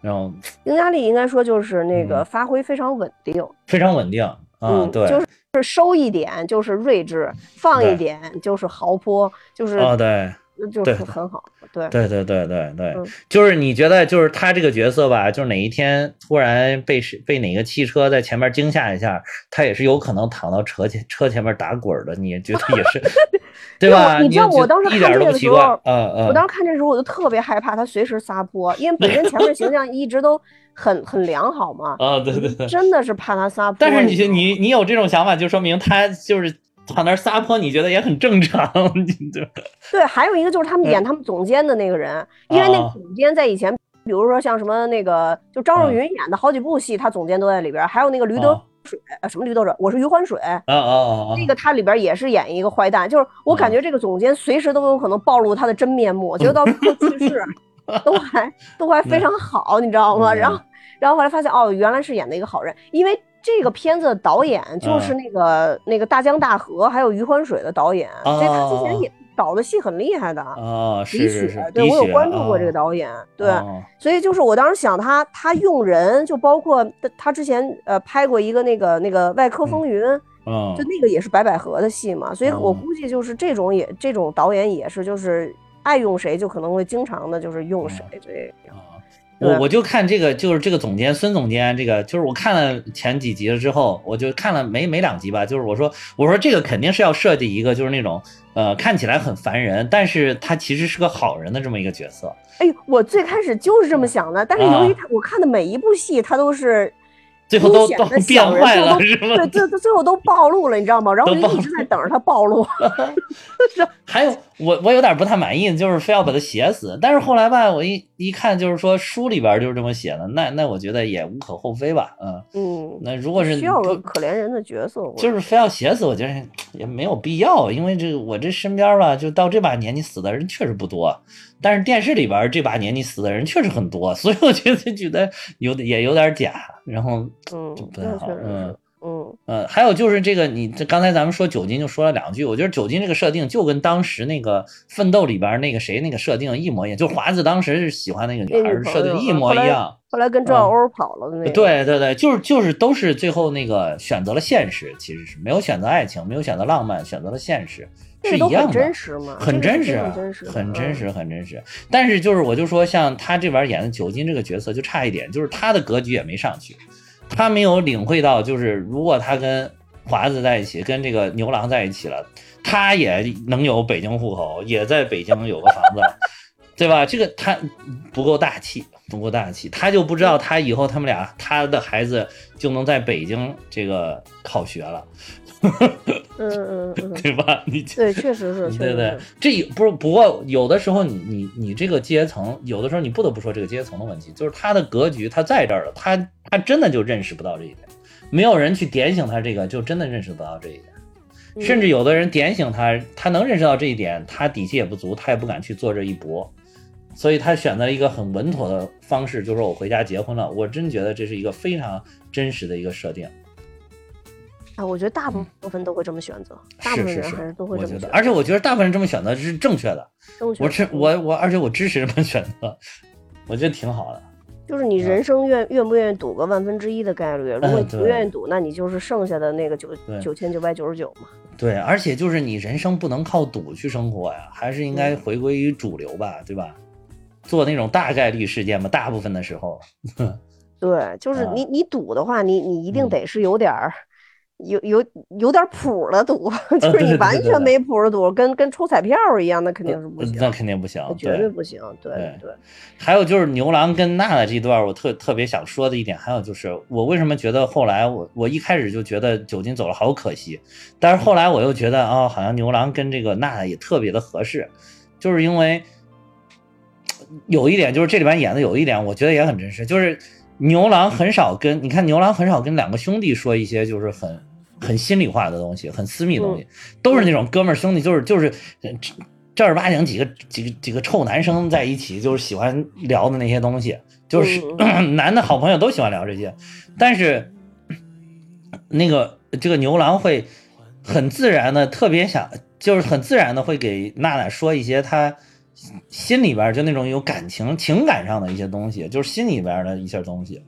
然后丁嘉丽应该说就是那个嗯。发挥非常稳定，非常稳定啊，嗯，对，就是是收一点就是睿智，放一点就是豪泼，就是啊，对，就对是很好。对，对对对对对，嗯就是你觉得就是他这个角色吧，就是哪一天突然被谁被哪个汽车在前面惊吓一下，他也是有可能躺到车前车前面打滚儿的，你也觉得也是 对吧？你知道我当时看这个的时候嗯嗯，我当时看这时候我就特别害怕他随时撒泼，因为本身前面形象一直都很很良好嘛，啊，对对对。真的是怕他撒泼。但是你你你有这种想法，就说明他就是 躺那儿撒泼，你觉得也很正常，对吧？对，还有一个就是他们演他们总监的那个人，因为那总监在以前，比如说像什么那个，就张若嗯。昀演的好几部戏，他总监都在里边儿，还有那个驴得啊水，呃，什么驴得水，我是余欢水，啊啊啊啊！那。个他里边也是演一个坏蛋，就是我感觉这个总监随时都有可能暴露他的真面目，结果到最后去世都还都还非常好，你知道吗？嗯。然后然后后来发现哦，原来是演的一个好人，因为这个片子的导演就是嗯那个那个大江大河还有余欢水的导演，所以他之前哦也导的戏很厉害的。啊，李是是是雪，，对我有关注过这个啊导演，对，哦所以就是我当时想他，他用人就包括他他之前呃拍过一个那个那个外科风云，嗯就那个也是白百合的戏嘛，所以我嗯估计就是这种也这种导演也是就是爱用谁就可能会经常的就是用谁这样。我我就看这个，就是这个总监孙总监，这个就是我看了前几集了之后，我就看了没没两集吧，就是我说我说这个肯定是要设计一个就是那种呃看起来很烦人，但是他其实是个好人的这么一个角色。哎呦，我最开始就是这么想的，但是由于他我看的每一部戏，他都是啊最后都都变坏了是吗？对，最最最后都暴露了，你知道吗？然后我就一直在等着他暴露。还有我我有点不太满意，就是非要把他写死，但是后来吧，我一一看就是说书里边就是这么写的，那那我觉得也无可厚非吧，嗯，嗯，那如果是需要个可怜人的角色，就是非要写死，我觉得也没有必要，因为这个我这身边吧，就到这把年纪死的人确实不多，但是电视里边这把年纪死的人确实很多，所以我觉得觉得有点也有点假，然后嗯就，不太好嗯呃，还有就是这个，你这刚才咱们说酒精就说了两句，我觉得酒精这个设定就跟当时那个奋斗里边那个谁那个设定一模一样，就华子当时是喜欢那个女孩设定一模一样。后来跟赵小欧跑了的那个。对对对，就是就是都是最后那个选择了现实，其实是没有选择爱情，没有选择浪漫，选择了现实，是一样的。很真实嘛，很真实，很真实，很真实，很真实。但是就是我就说，像他这边演的酒精这个角色就差一点，就是他的格局也没上去，他没有领会到，就是如果他跟华子在一起，跟这个牛郎在一起了，他也能有北京户口，也在北京有个房子。对吧？这个他不够大气，不够大气，他就不知道他以后他们俩他的孩子就能在北京这个考学了，嗯 嗯嗯，对吧？你对，确实是，对对，这不是不过有的时候你你你这个阶层，有的时候你不得不说这个阶层的问题，就是他的格局他在这儿了，他他真的就认识不到这一点，没有人去点醒他这个，就真的认识不到这一点。甚至有的人点醒他，他能认识到这一点，他底气也不足，他也不敢去做这一搏。所以他选择一个很稳妥的方式，就是说我回家结婚了。我真觉得这是一个非常真实的一个设定。啊，我觉得大部分都会这么选择，大部分人还是都会这么选择。而且我觉得大部分人这么选择是正确的。正确。我支我我，而且我支持这么选择，我觉得挺好的。就是你人生愿愿不愿意赌个万分之一的概率？如果你不愿意赌，那你就是剩下的那个九九千九百九十九嘛。对，而且就是你人生不能靠赌去生活呀，还是应该回归于主流吧，对吧？做那种大概率事件嘛，大部分的时候，对，就是你你赌的话，你你一定得是有点儿有有有点谱的赌，就是你完全没谱的赌，跟跟抽彩票一样，那肯定是不行，那肯定不行，绝对不行，对对。还有就是牛郎跟娜娜这段，我特特别想说的一点，还有就是我为什么觉得后来我我一开始就觉得酒精走了好可惜，但是后来我又觉得啊，好像牛郎跟这个娜娜也特别的合适，就是因为。有一点就是这里边演的有一点，我觉得也很真实，就是牛郎很少跟你看牛郎很少跟两个兄弟说一些就是很很心里话的东西，很私密的东西，都是那种哥们儿兄弟，就是就是正儿八经几个几个几个臭男生在一起，就是喜欢聊的那些东西，就是 男的好朋友都喜欢聊这些，但是那个这个牛郎会很自然的特别想，就是很自然的会给娜娜说一些他。心里边就那种有感情、情感上的一些东西，就是心里边的一些东西。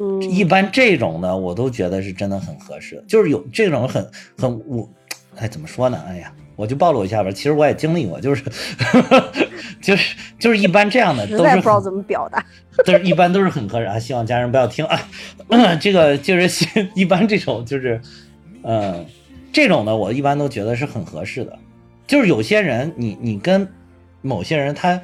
嗯，一般这种的我都觉得是真的很合适，就是有这种很很我，哎，怎么说呢？哎呀，我就暴露一下吧。其实我也经历过，就是 就是就是一般这样的都是不知道怎么表达，都是一般都是很合适啊。希望家人不要听啊。这个就是一般这种就是嗯，这种的我一般都觉得是很合适的。就是有些人，你你跟。某些人他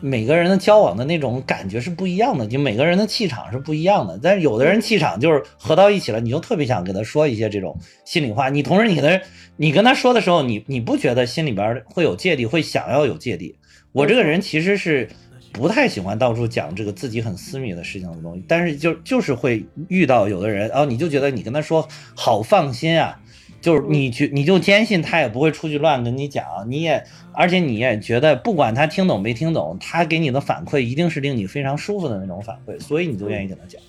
每个人的交往的那种感觉是不一样的，就每个人的气场是不一样的。但是有的人气场就是合到一起了，你就特别想跟他说一些这种心里话。你同时你跟他 你跟他说的时候，你你不觉得心里边会有芥蒂，会想要有芥蒂？我这个人其实是不太喜欢到处讲这个自己很私密的事情的东西，但是就就是会遇到有的人，然后你就觉得你跟他说好放心啊。就是你去，你就坚信他也不会出去乱跟你讲，你也，而且你也觉得不管他听懂没听懂，他给你的反馈一定是令你非常舒服的那种反馈，所以你就愿意跟他讲。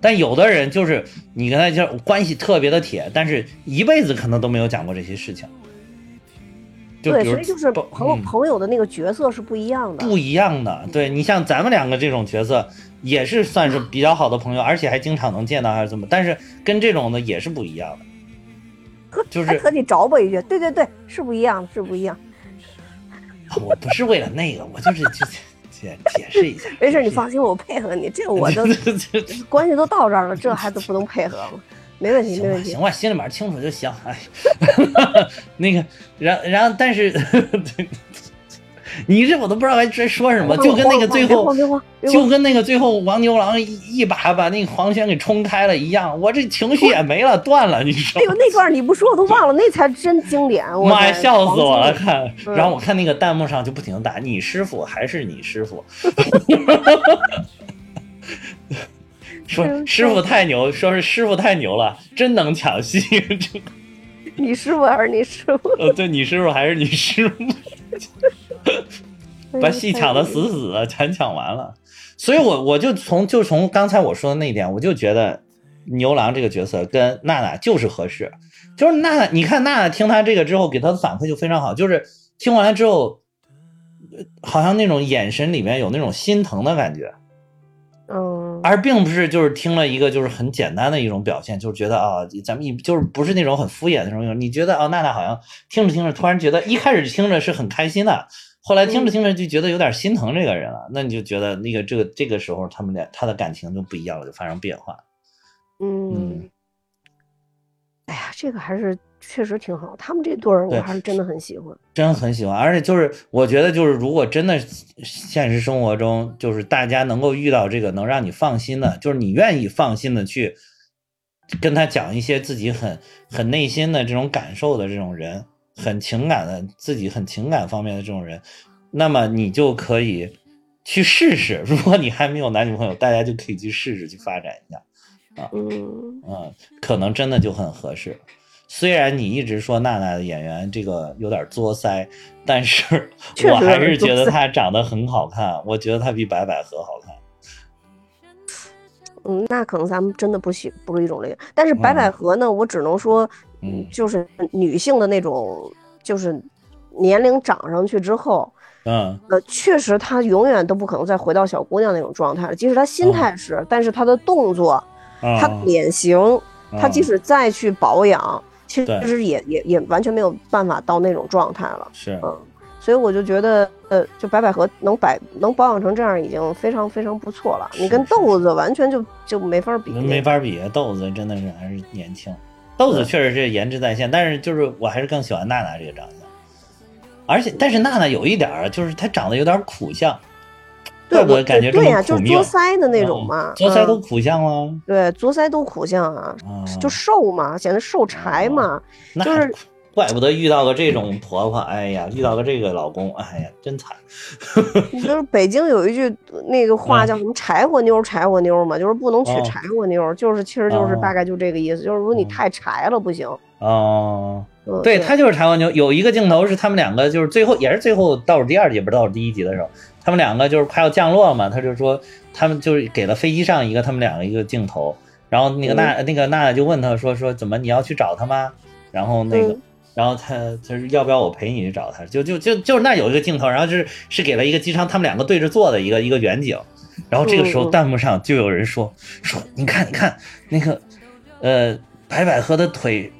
但有的人就是你跟他就关系特别的铁，但是一辈子可能都没有讲过这些事情。对，所以就是朋友朋友的那个角色是不一样的，不一样的。对你像咱们两个这种角色，也是算是比较好的朋友，而且还经常能见到还是怎么，但是跟这种的也是不一样的。就是和你着吧一句，对对对，是不一样，是不一样。我不是为了那个，我就是就解解释一下。没事，你放心，我配合你。这我都 关系都到这儿了，这还都不能配合吗？没问题，没问题。行吧，心里面清楚就行。哎，那个，然然后，但是。你这我都不知道该在说什么，就跟那个最后，就跟那个最后王牛郎一把把那个黄轩给冲开了一样，我这情绪也没了，断了。你说，哎呦，那段你不说我都忘了，那才真经典。妈呀，笑死我了！看，然后我看那个弹幕上就不停的打你师傅还是你师傅，说师傅太牛，说是师傅太牛了，真能抢戏。你师傅还是你师傅？呃，对你师傅还是你师傅。把戏抢的死死的，全抢完了，所以我我就从就从刚才我说的那一点，我就觉得牛郎这个角色跟娜娜就是合适，就是娜娜，你看娜娜听他这个之后，给他的反馈就非常好，就是听完了之后，好像那种眼神里面有那种心疼的感觉，嗯，而并不是就是听了一个就是很简单的一种表现，就是觉得啊，咱们一就是不是那种很敷衍的那种，你觉得啊，娜娜好像听着听着，突然觉得一开始听着是很开心的，后来听着听着就觉得有点心疼这个人了，那你就觉得那个这个这个时候他们俩他的感情就不一样了，就发生变化。嗯。嗯，哎呀，这个还是确实挺好，他们这对儿我还是真的很喜欢。真很喜欢，而且就是我觉得就是如果真的现实生活中就是大家能够遇到这个能让你放心的，就是你愿意放心的去跟他讲一些自己很很内心的这种感受的这种人，很情感的自己很情感方面的这种人，那么你就可以去试试。如果你还没有男女朋友，大家就可以去试试去发展一下。嗯，嗯，可能真的就很合适。虽然你一直说娜娜的演员这个有点作腮，但是 我还是觉得她长得很好看，我觉得她比白百合好看。嗯，那可能咱们真的不喜不是一种类型。但是白百合呢，我只能说，嗯就是女性的那种，就是年龄长上去之后，嗯呃，确实她永远都不可能再回到小姑娘那种状态了。即使她心态是，但是她的动作、啊，她的脸型，她即嗯使再去保养，其实也也也完全没有办法到那种状态了。是嗯，所以我就觉得，呃，就白百合能百能保养成这样，已经非常非常不错了。你跟豆子完全就就没法比。没法比，豆子真的是还是年轻，豆子确实是颜值在线，但是就是我还是更喜欢娜娜这个长相，而且但是娜娜有一点儿就是她长得有点苦相，对，我感觉这对呀、就是么苦命作，腮的那种嘛，作腮都嗯苦相吗？对，作腮都苦相啊，啊，就瘦嘛，显得瘦柴嘛，那就是怪不得遇到个这种婆婆，哎呀，遇到个这个老公，哎呀，真惨。就是北京有一句那个话嗯叫什么“柴火妞，柴火妞”嘛，就是不能娶哦柴火妞，就是其实就是哦大概就这个意思，就是如果你嗯太柴了不行。哦，嗯，对他就是柴火妞，有一个镜头是他们两个就是最后也是最后倒数第二集，不是倒数第一集的时候，他们两个就是快要降落嘛，他就说他们就是给了飞机上一个他们两个一个镜头，然后那个娜、那个娜娜就问他说说怎么你要去找他吗？然后那个。嗯然后他他说要不要我陪你去找他？就就就就是那有一个镜头，然后就是是给了一个机舱他们两个对着坐的一个一个远景，然后这个时候弹幕上就有人说说你看你看那个呃白百合的腿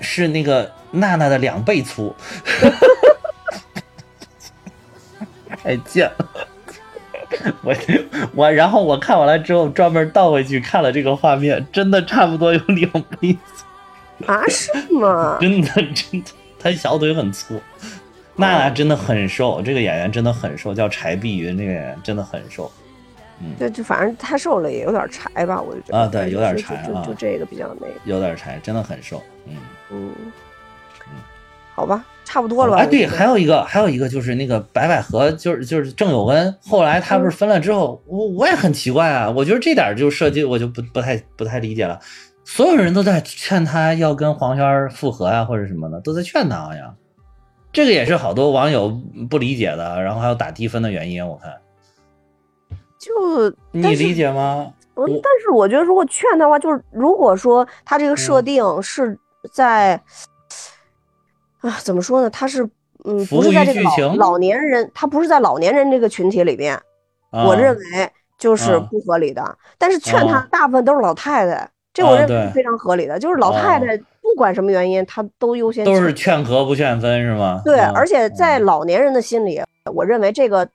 是那个娜娜的两倍粗，太贱了。我我然后我看完了之后，专门倒回去看了这个画面，真的差不多有两倍粗，啊，是吗？真的真的，他小腿很粗。娜娜真的很瘦，这个演员真的很瘦，叫柴碧云，这个演员真的很瘦。嗯对，就反正太瘦了也有点柴吧，我就觉得啊对有点柴啊就就就这个比较那个，有点柴，真的很瘦。嗯，嗯，好吧，差不多了吧？哎，对，还有一个，还有一个就是那个白百合，就是就是郑有恩，后来他不嗯是分了之后，我我也很奇怪啊，我觉得这点儿就设计我就不不太不太理解了。所有人都在劝他要跟黄轩复合啊，或者什么的，都在劝他好像。这个也是好多网友不理解的，然后还有打低分的原因。我看就你理解吗？嗯，我但是我觉得如果劝他的话，就是如果说他这个设嗯定是在、啊，怎么说呢？他是嗯，不是在这个老老年人，他不是在老年人这个群体里边，啊、我认为就是啊不合理的。但是劝他啊大部分都是老太太，这啊我认为是非常合理的。就是老太啊太不管什么原因，他都优先都是劝劝和不劝分是吗？对，啊而且在老年人的心里，我认为这个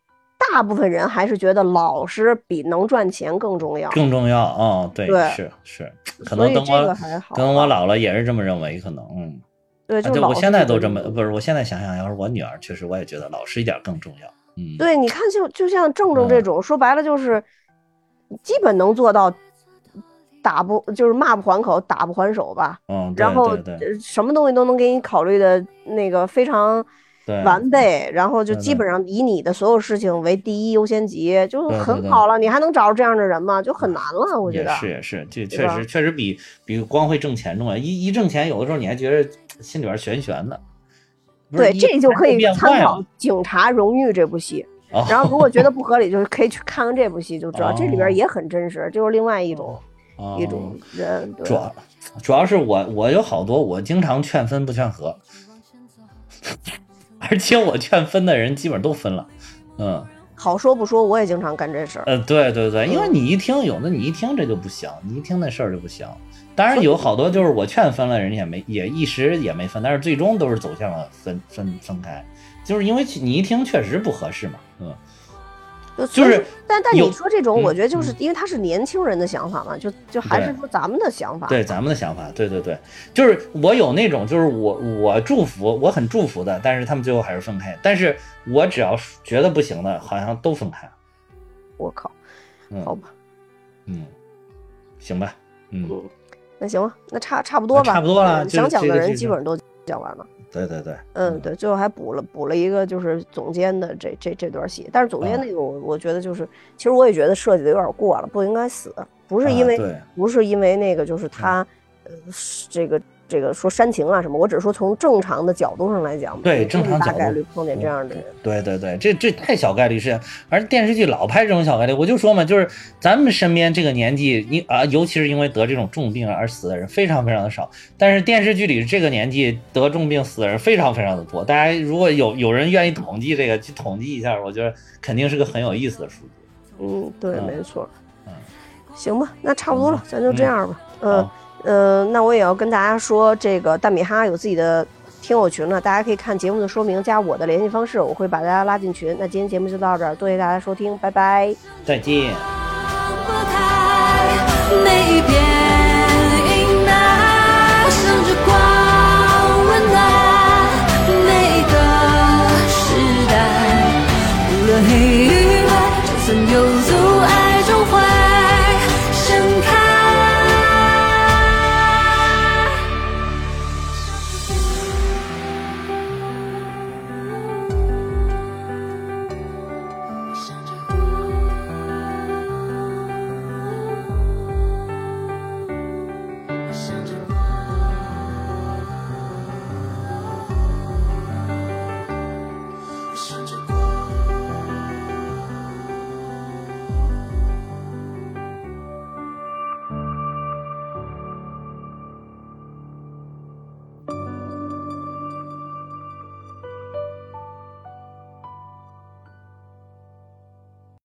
大部分人还是觉得老实比能赚钱更重要。更重要啊、对，对是是，可能等我个等我老了也是这么认为，可能嗯。对，啊，就对我现在都这么，不是，我现在想想，要是我女儿，确实我也觉得老实一点更重要。嗯，对，你看就就像正正这嗯种，说白了就是基本能做到打不就是骂不还口，打不还手吧。嗯，对然后什么东西都能给你考虑的那个非常对完备，然后就基本上以你的所有事情为第一优先级，就很好了。你还能找着这样的人吗？就很难了，我觉也得。是也是，这确实确实比比光会挣钱重要。一一挣钱，有的时候你还觉得心里边悬悬的。对，这就可以参考《警察荣誉》这部戏。哦然后如果觉得不合理，就是可以去看看这部戏，就知道这里哦边也很真实，就是另外一种哦一种人。对主要主要是我我有好多我经常劝分不劝和，而且我劝分的人基本都分了。嗯，好说不说，我也经常干这事儿。呃，对对对，因为嗯你一听有的你一听这就不行，你一听那事儿就不行。当然有好多就是我劝分了，人家也没也一时也没分，但是最终都是走向了分分分开，就是因为你一听确实不合适嘛，嗯，就就是但但你说这种，嗯我觉得就是因为他是年轻人的想法嘛，就就还是说咱们的想法。对咱们的想法，对对对，就是我有那种就是我我祝福我很祝福的，但是他们最后还是分开，但是我只要觉得不行的，好像都分开，我靠，嗯。好吧，嗯，行吧，嗯，嗯，那行吧，那差差不多吧，差不多了想讲的人基本上都讲完了。对对对，嗯，对，最后还补了补了一个就是总监的这这这段戏，但是总监啊。那个我我觉得就是，其实我也觉得设计的有点过了，不应该死，不是因为、啊不是因为那个就是他，呃，是这个这个说煽情啊什么，我只是说从正常的角度上来讲，对正常角度概率碰见这样的人，对对对，这这太小概率事件，而电视剧老拍这种小概率，我就说嘛，就是咱们身边这个年纪，你啊，尤其是因为得这种重病而死的人非常非常的少，但是电视剧里这个年纪得重病死的人非常非常的多。大家如果有有人愿意统计这个，去统计一下，我觉得肯定是个很有意思的数据。嗯，对，嗯没错，嗯，行吧，那差不多了，咱就这样吧，嗯好嗯、那我也要跟大家说，这个大米哈有自己的听友群了，大家可以看节目的说明，加我的联系方式，我会把大家拉进群。那今天节目就到这儿，多谢大家收听，拜拜。再见。每一片阴霾，甚至光温暖每个时代。无论黑与白，就算有